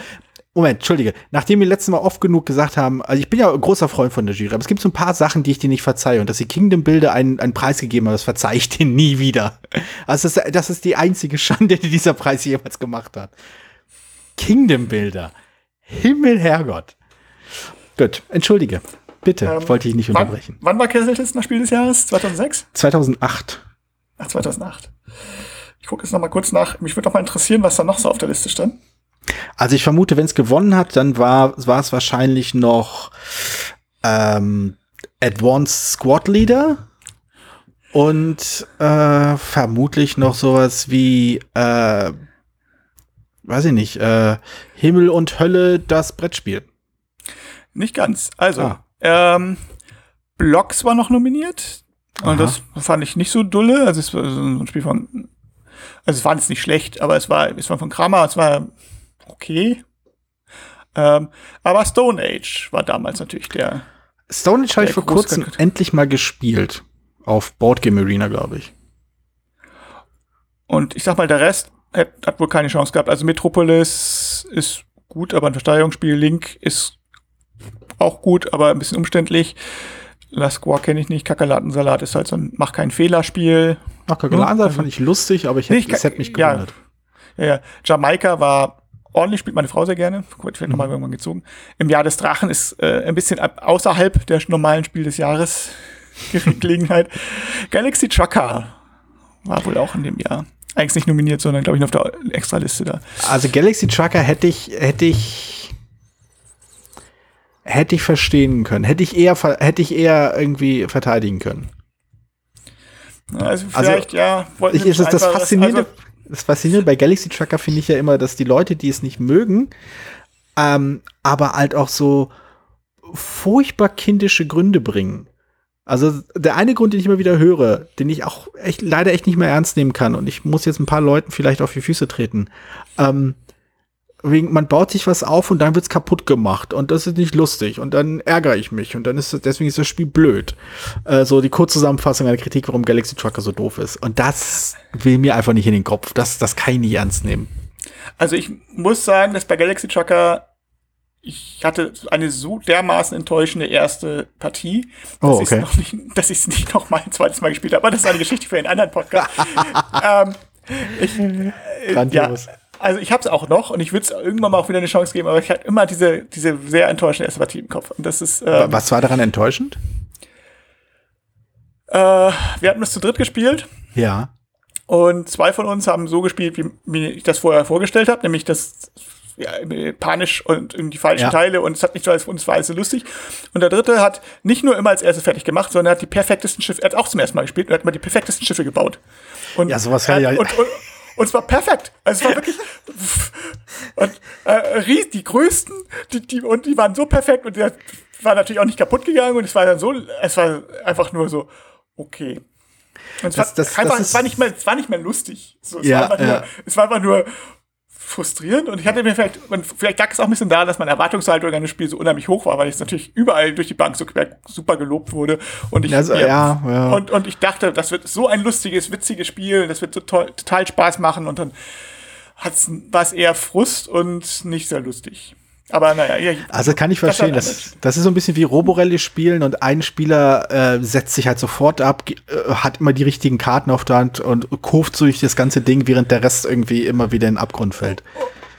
Moment, Entschuldige. Nachdem wir letztes Mal oft genug gesagt haben, also ich bin ja ein großer Freund von der Jury, aber es gibt so ein paar Sachen, die ich dir nicht verzeihe. Und dass sie Kingdom Builder einen, einen Preis gegeben haben, das verzeihe ich dir nie wieder. Also das, das ist die einzige Schande, die dieser Preis jemals gemacht hat. Kingdom Builder. Himmel, Herrgott. Gut, entschuldige. Bitte, ähm, wollte ich nicht unterbrechen. Wann, wann war Kesseltest nach Spiel des Jahres? 2006? 2008. Ach, 2008. Ich gucke jetzt noch mal kurz nach. Mich würde doch mal interessieren, was da noch so auf der Liste stand. Also ich vermute, wenn es gewonnen hat, dann war, war es wahrscheinlich noch ähm, Advanced Squad Leader und äh, vermutlich noch sowas wie äh, weiß ich nicht, äh, Himmel und Hölle, das Brettspiel. Nicht ganz. Also, ah. ähm, Blocks war noch nominiert. Aha. Und das fand ich nicht so dulle. Also es war so ein Spiel von, also es war jetzt nicht schlecht, aber es war, es war von Kramer, es war okay. Ähm, aber Stone Age war damals natürlich der. Stone Age habe ich vor kurzem endlich mal gespielt. Auf Boardgame Arena, glaube ich. Und ich sag mal, der Rest hat, hat wohl keine Chance gehabt. Also Metropolis ist gut, aber ein Versteigerungsspiel. Link ist auch gut, aber ein bisschen umständlich. La Square kenne ich nicht. Kakerlatensalat ist halt so ein Mach keinen Fehler-Spiel. Ach, Kakerlatensalat also, fand ich lustig, aber ich hätte, das hätte mich gewundert. Ja, ja, Jamaika war ordentlich, spielt meine Frau sehr gerne. Wird vielleicht mhm. nochmal irgendwann gezogen. Im Jahr des Drachen ist äh, ein bisschen außerhalb der normalen Spiel des Jahres [LAUGHS] Gelegenheit. Galaxy Trucker war wohl auch in dem Jahr eigentlich nicht nominiert, sondern glaube ich noch auf der Extraliste da. Also Galaxy Trucker hätte ich, hätte ich, hätte ich verstehen können. Hätte ich eher, hätte ich eher irgendwie verteidigen können. Also vielleicht, also, ja. Ich, ist das, das Faszinierende, also, das Faszinierende bei Galaxy Trucker finde ich ja immer, dass die Leute, die es nicht mögen, ähm, aber halt auch so furchtbar kindische Gründe bringen. Also der eine Grund, den ich immer wieder höre, den ich auch echt leider echt nicht mehr ernst nehmen kann und ich muss jetzt ein paar Leuten vielleicht auf die Füße treten. Ähm, wegen, man baut sich was auf und dann wird's kaputt gemacht und das ist nicht lustig und dann ärgere ich mich und dann ist deswegen ist das Spiel blöd. Äh, so die Kurzzusammenfassung einer Kritik, warum Galaxy Trucker so doof ist und das will mir einfach nicht in den Kopf. Das das kann ich nicht ernst nehmen. Also ich muss sagen, dass bei Galaxy Trucker ich hatte eine so dermaßen enttäuschende erste Partie, dass oh, okay. ich es nicht, nicht noch mal ein zweites Mal gespielt habe. Aber das ist eine Geschichte für einen anderen Podcast. [LAUGHS] ähm, ich, äh, ja, also ich habe es auch noch und ich würde es irgendwann mal auch wieder eine Chance geben, aber ich hatte immer diese, diese sehr enttäuschende erste Partie im Kopf. Und das ist, ähm, Was war daran enttäuschend? Äh, wir hatten es zu dritt gespielt. Ja. Und zwei von uns haben so gespielt, wie, wie ich das vorher vorgestellt habe, nämlich das ja, panisch und irgendwie falschen Ja. Teile und es hat nicht so als uns war alles so lustig. Und der dritte hat nicht nur immer als erstes fertig gemacht, sondern er hat die perfektesten Schiffe, er hat auch zum ersten Mal gespielt und hat mal die perfektesten Schiffe gebaut. Und Ja, sowas kann ja- Und, und, und es war perfekt. Also es war wirklich und äh, ries, die größten, die, die, und die waren so perfekt und der war natürlich auch nicht kaputt gegangen und es war dann so, es war einfach nur so, okay. Und es, Das- war, das- einfach, das es, war nicht mehr, es war nicht mehr lustig. So, es, Ja, war einfach ja. nur, es war einfach nur frustrierend und ich hatte mir vielleicht, und vielleicht lag es auch ein bisschen daran, dass meine Erwartungshaltung an das Spiel so unheimlich hoch war, weil es natürlich überall durch die Bank so super gelobt wurde und ich, Also, ja, ja. Und, und ich dachte, das wird so ein lustiges, witziges Spiel, das wird so toll, total Spaß machen und dann hat's, war es eher Frust und nicht sehr lustig. Aber naja, ja, Also kann ich Das verstehen. Das, das ist so ein bisschen wie Roborelli spielen und ein Spieler äh, setzt sich halt sofort ab, äh, hat immer die richtigen Karten auf der Hand und kurft so durch das ganze Ding, während der Rest irgendwie immer wieder in den Abgrund fällt.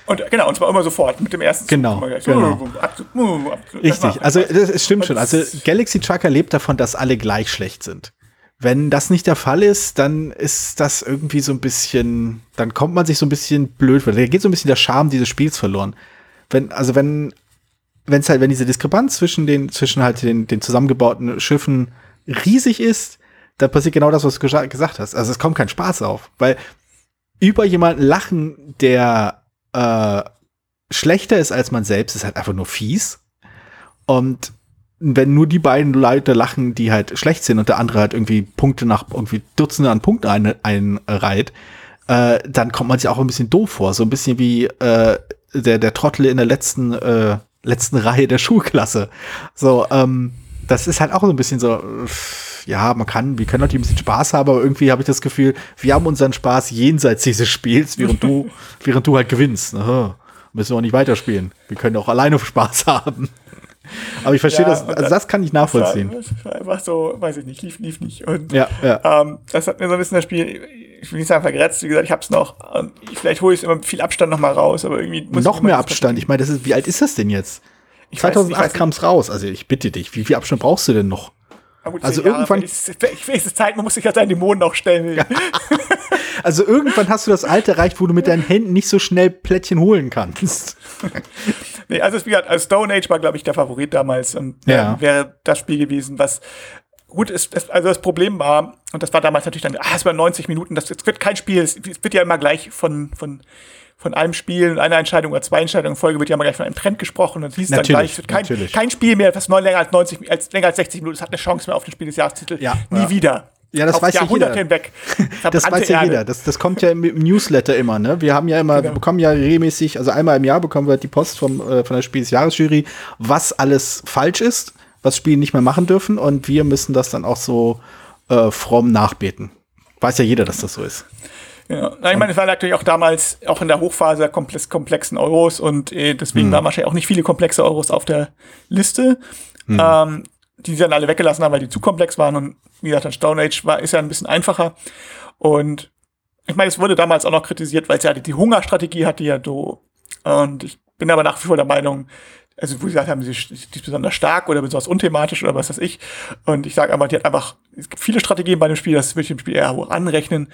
und genau, und zwar immer sofort mit dem ersten Genau, gleich. genau. Das Richtig, also das, es stimmt schon. Also das- Galaxy Trucker lebt davon, dass alle gleich schlecht sind. Wenn das nicht der Fall ist, dann ist das irgendwie so ein bisschen, dann kommt man sich so ein bisschen blöd vor. Da geht so ein bisschen der Charme dieses Spiels verloren. Wenn, also wenn, wenn es halt, wenn diese Diskrepanz zwischen den, zwischen halt den, den zusammengebauten Schiffen riesig ist, dann passiert genau das, was du gesa- gesagt hast. Also es kommt kein Spaß auf, weil über jemanden lachen, der äh, schlechter ist als man selbst, ist halt einfach nur fies. Und wenn nur die beiden Leute lachen, die halt schlecht sind und der andere halt irgendwie Punkte nach irgendwie Dutzende an Punkten ein- einreiht, äh, dann kommt man sich auch ein bisschen doof vor. So ein bisschen wie äh, der, der Trottel in der letzten, äh, letzten Reihe der Schulklasse. So, ähm, das ist halt auch so ein bisschen so, äh, ja, man kann, wir können natürlich ein bisschen Spaß haben, aber irgendwie habe ich das Gefühl, wir haben unseren Spaß jenseits dieses Spiels, während du, [LAUGHS] während du halt gewinnst. Aha, müssen wir auch nicht weiterspielen. Wir können auch alleine Spaß [LAUGHS] haben. Aber ich verstehe Ja, das, also das- das kann ich nachvollziehen. Das war einfach so, weiß ich nicht, lief, lief nicht. Und Ja, ja. Ähm, das hat mir so ein bisschen das Spiel, ich will nicht sagen vergrätzt, wie gesagt, ich hab's noch, vielleicht hole ich es immer mit viel Abstand noch mal raus, aber irgendwie muss Noch mehr Abstand. Ich meine, das ist, wie alt ist das denn jetzt? Ich weiß- 2008 ich weiß kam es raus. Also ich bitte dich, wie viel Abstand brauchst du denn noch? Gut, also Jahre, irgendwann- Ich, [LAUGHS] ich weiß, es Zeit, man muss sich ja seinen Dämonen auch stellen. [LAUGHS] Also irgendwann hast du das Alter erreicht, wo du mit deinen Händen nicht so schnell Plättchen holen kannst. [LAUGHS] Nee, also, wie gesagt, also Stone Age war, glaube ich, der Favorit damals und Ja. äh, wäre das Spiel gewesen, was gut ist. Das, also das Problem war, und das war damals natürlich dann, ah, es war 90 Minuten, das, das wird kein Spiel, es wird ja immer gleich von, von, von einem Spiel und einer Entscheidung oder zwei Entscheidungen in Folge wird ja immer gleich von einem Trend gesprochen und es hieß dann gleich, es wird kein, natürlich. kein Spiel mehr, das neun länger als 90, als länger als 60 Minuten, es hat eine Chance mehr auf den Spiel des Jahrestitel. Ja, Nie ja. wieder. Ja, das auf weiß ja Jahrhunderte jeder. hinweg. [LAUGHS] Das Verbrannte weiß ja Erde. jeder. Das, das kommt ja im, Newsletter immer, ne? Wir haben ja immer, Genau. wir bekommen ja regelmäßig, also einmal im Jahr bekommen wir die Post vom, äh, von der Spiel des Jahresjury, was alles falsch ist, was Spiele nicht mehr machen dürfen und wir müssen das dann auch so äh, fromm nachbeten. Weiß ja jeder, dass das so ist. Ja, ich meine, es war natürlich auch damals auch in der Hochphase komplex, komplexen Euros und äh, Hm. deswegen waren wahrscheinlich auch nicht viele komplexe Euros auf der Liste, Hm. ähm, die sie dann alle weggelassen haben, weil die zu komplex waren und wie gesagt, dann Stone Age war, ist ja ein bisschen einfacher und ich meine, es wurde damals auch noch kritisiert, weil es ja die, die Hungerstrategie hatte ja do und ich bin aber nach wie vor der Meinung, also wo sie gesagt haben, sie ist, besonders stark oder besonders unthematisch oder was weiß ich. Und ich sage aber, die hat einfach, es gibt viele Strategien bei dem Spiel, das würde ich dem Spiel eher hoch anrechnen.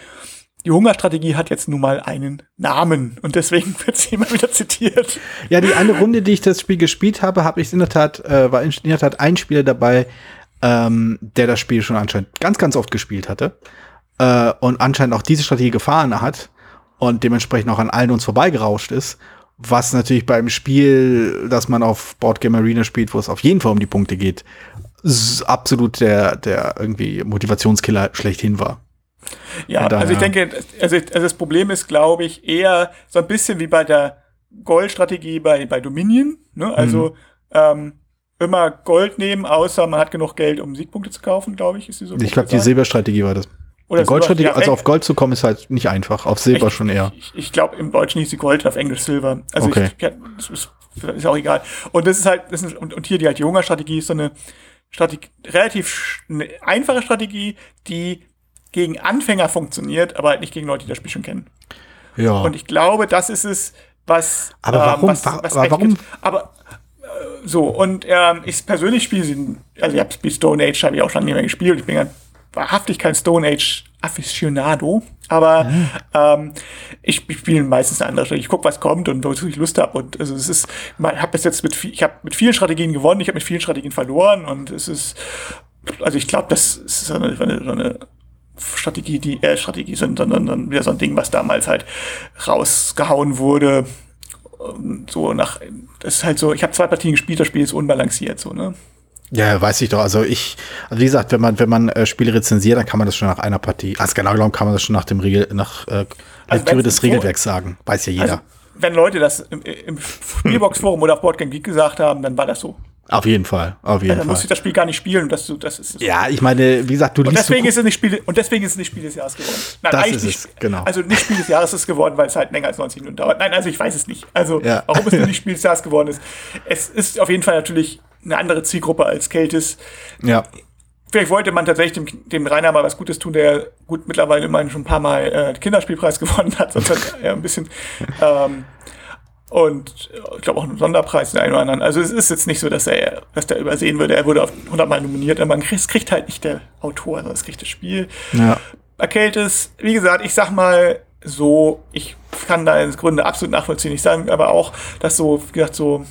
Die Hungerstrategie hat jetzt nun mal einen Namen und deswegen [LAUGHS] wird sie immer wieder zitiert. Ja, die eine Runde, die ich das Spiel gespielt habe, habe ich in der Tat, äh, war in der Tat ein Spieler dabei, ähm, der das Spiel schon anscheinend ganz, ganz oft gespielt hatte äh, und anscheinend auch diese Strategie gefahren hat und dementsprechend auch an allen uns vorbeigerauscht ist. Was natürlich beim Spiel, das man auf Board Game Arena spielt, wo es auf jeden Fall um die Punkte geht, absolut der, der irgendwie Motivationskiller schlechthin war. Ja, also ich denke, also, also das Problem ist, glaube ich, eher so ein bisschen wie bei der Goldstrategie bei, bei Dominion. Ne? Also ähm, immer Gold nehmen, außer man hat genug Geld, um Siegpunkte zu kaufen, glaube ich, ist die so. Ich glaube, die Silberstrategie war das. Oder ja, also auf Gold zu kommen, ist halt nicht einfach. Auf Silber Ich- schon eher. Ich, ich glaube, im Deutschen hieß sie Gold, auf Englisch Silber. Also Okay. ich, ja, ist, ist auch egal. Und das ist halt, das ist, und, und hier die halt die Hungerstrategie ist so eine Strategie, relativ eine einfache Strategie, die gegen Anfänger funktioniert, aber halt nicht gegen Leute, die das Spiel schon kennen. Ja. Und ich glaube, das ist es, was. Aber warum- was, wa- was eigentlich warum-. Aber äh, so, und ähm, ich persönlich spiele sie, also ich habe Stone Age, habe ich auch schon nicht mehr gespielt. Ich bin ja wahrhaftig kein Stone Age Aficionado, aber ja. ähm, ich, ich spiele meistens eine andere Strategie. Ich gucke, was kommt und wozu ich Lust habe. Und also es ist, ich habe bis jetzt mit ich habe mit vielen Strategien gewonnen, ich habe mit vielen Strategien verloren und es ist, also ich glaube, das ist so eine, so eine, so eine Strategie, die äh, Strategie sind, sondern dann wieder so ein Ding, was damals halt rausgehauen wurde. So nach, das ist halt so, ich habe zwei Partien gespielt, das Spiel ist unbalanciert, so, ne? Ja, weiß ich doch. Also ich, also wie gesagt, wenn man, wenn man äh, Spiele rezensiert, dann kann man das schon nach einer Partie. Also genau genommen kann man das schon nach dem Regel, nach äh, also Lektüre des Regelwerks sagen. Weiß ja jeder. Also, wenn Leute das im, im Spielbox-Forum oder auf Boardgame Geek gesagt haben, dann war das so. Auf jeden Fall, auf jeden also, dann Fall. muss ich das Spiel gar nicht spielen. Das, das ist, ja, ich meine, wie gesagt, du und deswegen ist es nicht Spiel und deswegen ist es nicht Spiel des Jahres geworden. Nein, das ist es, nicht, genau. Also nicht Spiel des Jahres ist es geworden, weil es halt länger als 90 Minuten dauert. Nein, also ich weiß es nicht. Also ja. warum es [LAUGHS] nicht Spiel des Jahres geworden ist. Es ist auf jeden Fall natürlich eine andere Zielgruppe als Keltis. Ja. Vielleicht wollte man tatsächlich dem, dem Rainer mal was Gutes tun, der gut mittlerweile immerhin schon ein paar Mal äh, Kinderspielpreis [LAUGHS] gewonnen hat, sonst hat er ein bisschen ähm, und äh, ich glaube auch einen Sonderpreis den einen oder anderen. Also es ist jetzt nicht so, dass er, dass der übersehen würde. Er wurde auf 100 Mal nominiert, aber man kriegt, kriegt halt nicht der Autor, sondern es kriegt das Spiel. Ja. Erkältes, wie gesagt, ich sag mal so, ich kann da in Gründe absolut nachvollziehen. Ich sage aber auch, dass so, wie gesagt, so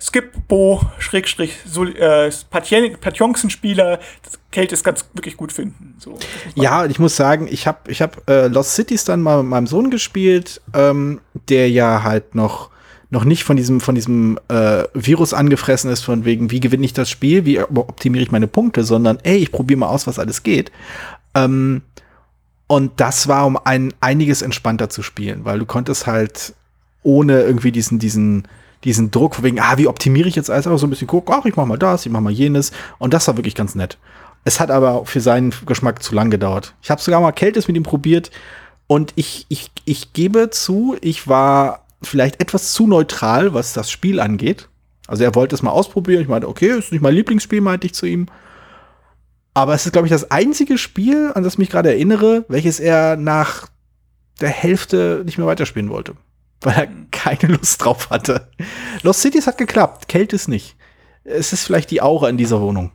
Skip-Bo, Schrägstrich, so, äh, ist ganz wirklich gut finden. So, ja, ich muss sagen, ich habe ich hab, äh, Lost Cities dann mal mit meinem Sohn gespielt, ähm, der ja halt noch noch nicht von diesem von diesem äh, Virus angefressen ist von wegen wie gewinne ich das Spiel, wie optimiere ich meine Punkte, sondern ey, ich probiere mal aus, was alles geht. Ähm, und das war um ein einiges entspannter zu spielen, weil du konntest halt ohne irgendwie diesen diesen diesen Druck von wegen, ah, wie optimiere ich jetzt alles, aber so ein bisschen gucken, ach, ich mach mal das, ich mach mal jenes. Und das war wirklich ganz nett. Es hat aber für seinen Geschmack zu lang gedauert. Ich habe sogar mal Kältes mit ihm probiert und ich, ich, ich gebe zu, ich war vielleicht etwas zu neutral, was das Spiel angeht. Also er wollte es mal ausprobieren. Ich meinte, okay, ist nicht mein Lieblingsspiel, meinte ich zu ihm. Aber es ist, glaube ich, das einzige Spiel, an das ich mich gerade erinnere, welches er nach der Hälfte nicht mehr weiterspielen wollte weil er keine Lust drauf hatte. Lost Cities hat geklappt, Kälte ist nicht. Es ist vielleicht die Aura in dieser Wohnung.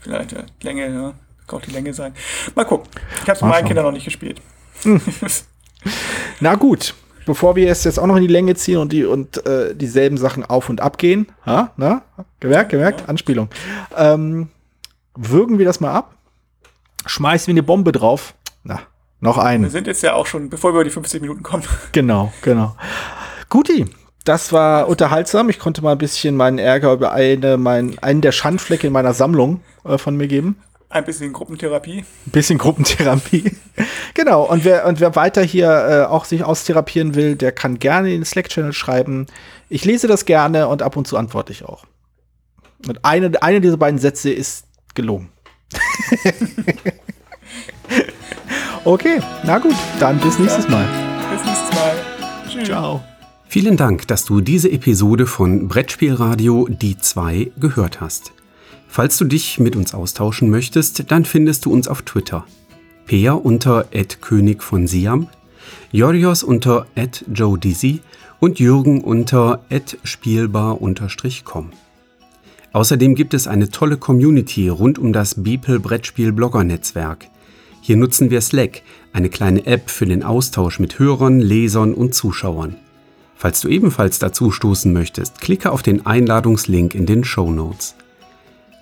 Vielleicht, ja. Länge, ja. Kann auch die Länge sein. Mal gucken. Ich habe es mit meinen Kindern noch nicht gespielt. [LAUGHS] Na gut. Bevor wir es jetzt auch noch in die Länge ziehen und, die, und äh, dieselben Sachen auf und ab gehen, ha? Na? Gemerkt, gemerkt, ja. Anspielung. Ähm, würgen wir das mal ab. Schmeißen wir eine Bombe drauf. Na, noch einen. Wir sind jetzt ja auch schon, bevor wir über die 50 Minuten kommen. Genau, genau. Guti, das war unterhaltsam. Ich konnte mal ein bisschen meinen Ärger über eine, mein, einen der Schandflecke in meiner Sammlung äh, von mir geben. Ein bisschen Gruppentherapie. Ein bisschen Gruppentherapie. genau. Und wer, und wer weiter hier äh, auch sich austherapieren will, der kann gerne in den Slack-Channel schreiben. Ich lese das gerne und ab und zu antworte ich auch. Und eine, eine dieser beiden Sätze ist gelungen. [LAUGHS] Okay, na gut, dann bis nächstes Mal. Bis nächstes Mal. Tschüss. Ciao. Vielen Dank, dass du diese Episode von Brettspielradio Die 2 gehört hast. Falls du dich mit uns austauschen möchtest, dann findest du uns auf Twitter. Peer unter König von Siam, Jorios unter Joe Dizzy und Jürgen unter spielbar-com. Außerdem gibt es eine tolle Community rund um das Beeple Brettspiel Blogger Netzwerk. Hier nutzen wir Slack, eine kleine App für den Austausch mit Hörern, Lesern und Zuschauern. Falls du ebenfalls dazu stoßen möchtest, klicke auf den Einladungslink in den Show Notes.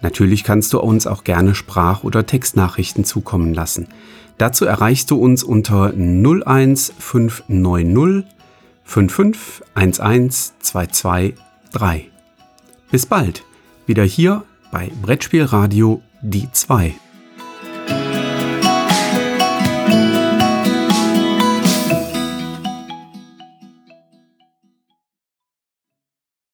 Natürlich kannst du uns auch gerne Sprach- oder Textnachrichten zukommen lassen. Dazu erreichst du uns unter 01590 5511223. Bis bald, wieder hier bei Brettspielradio die 2.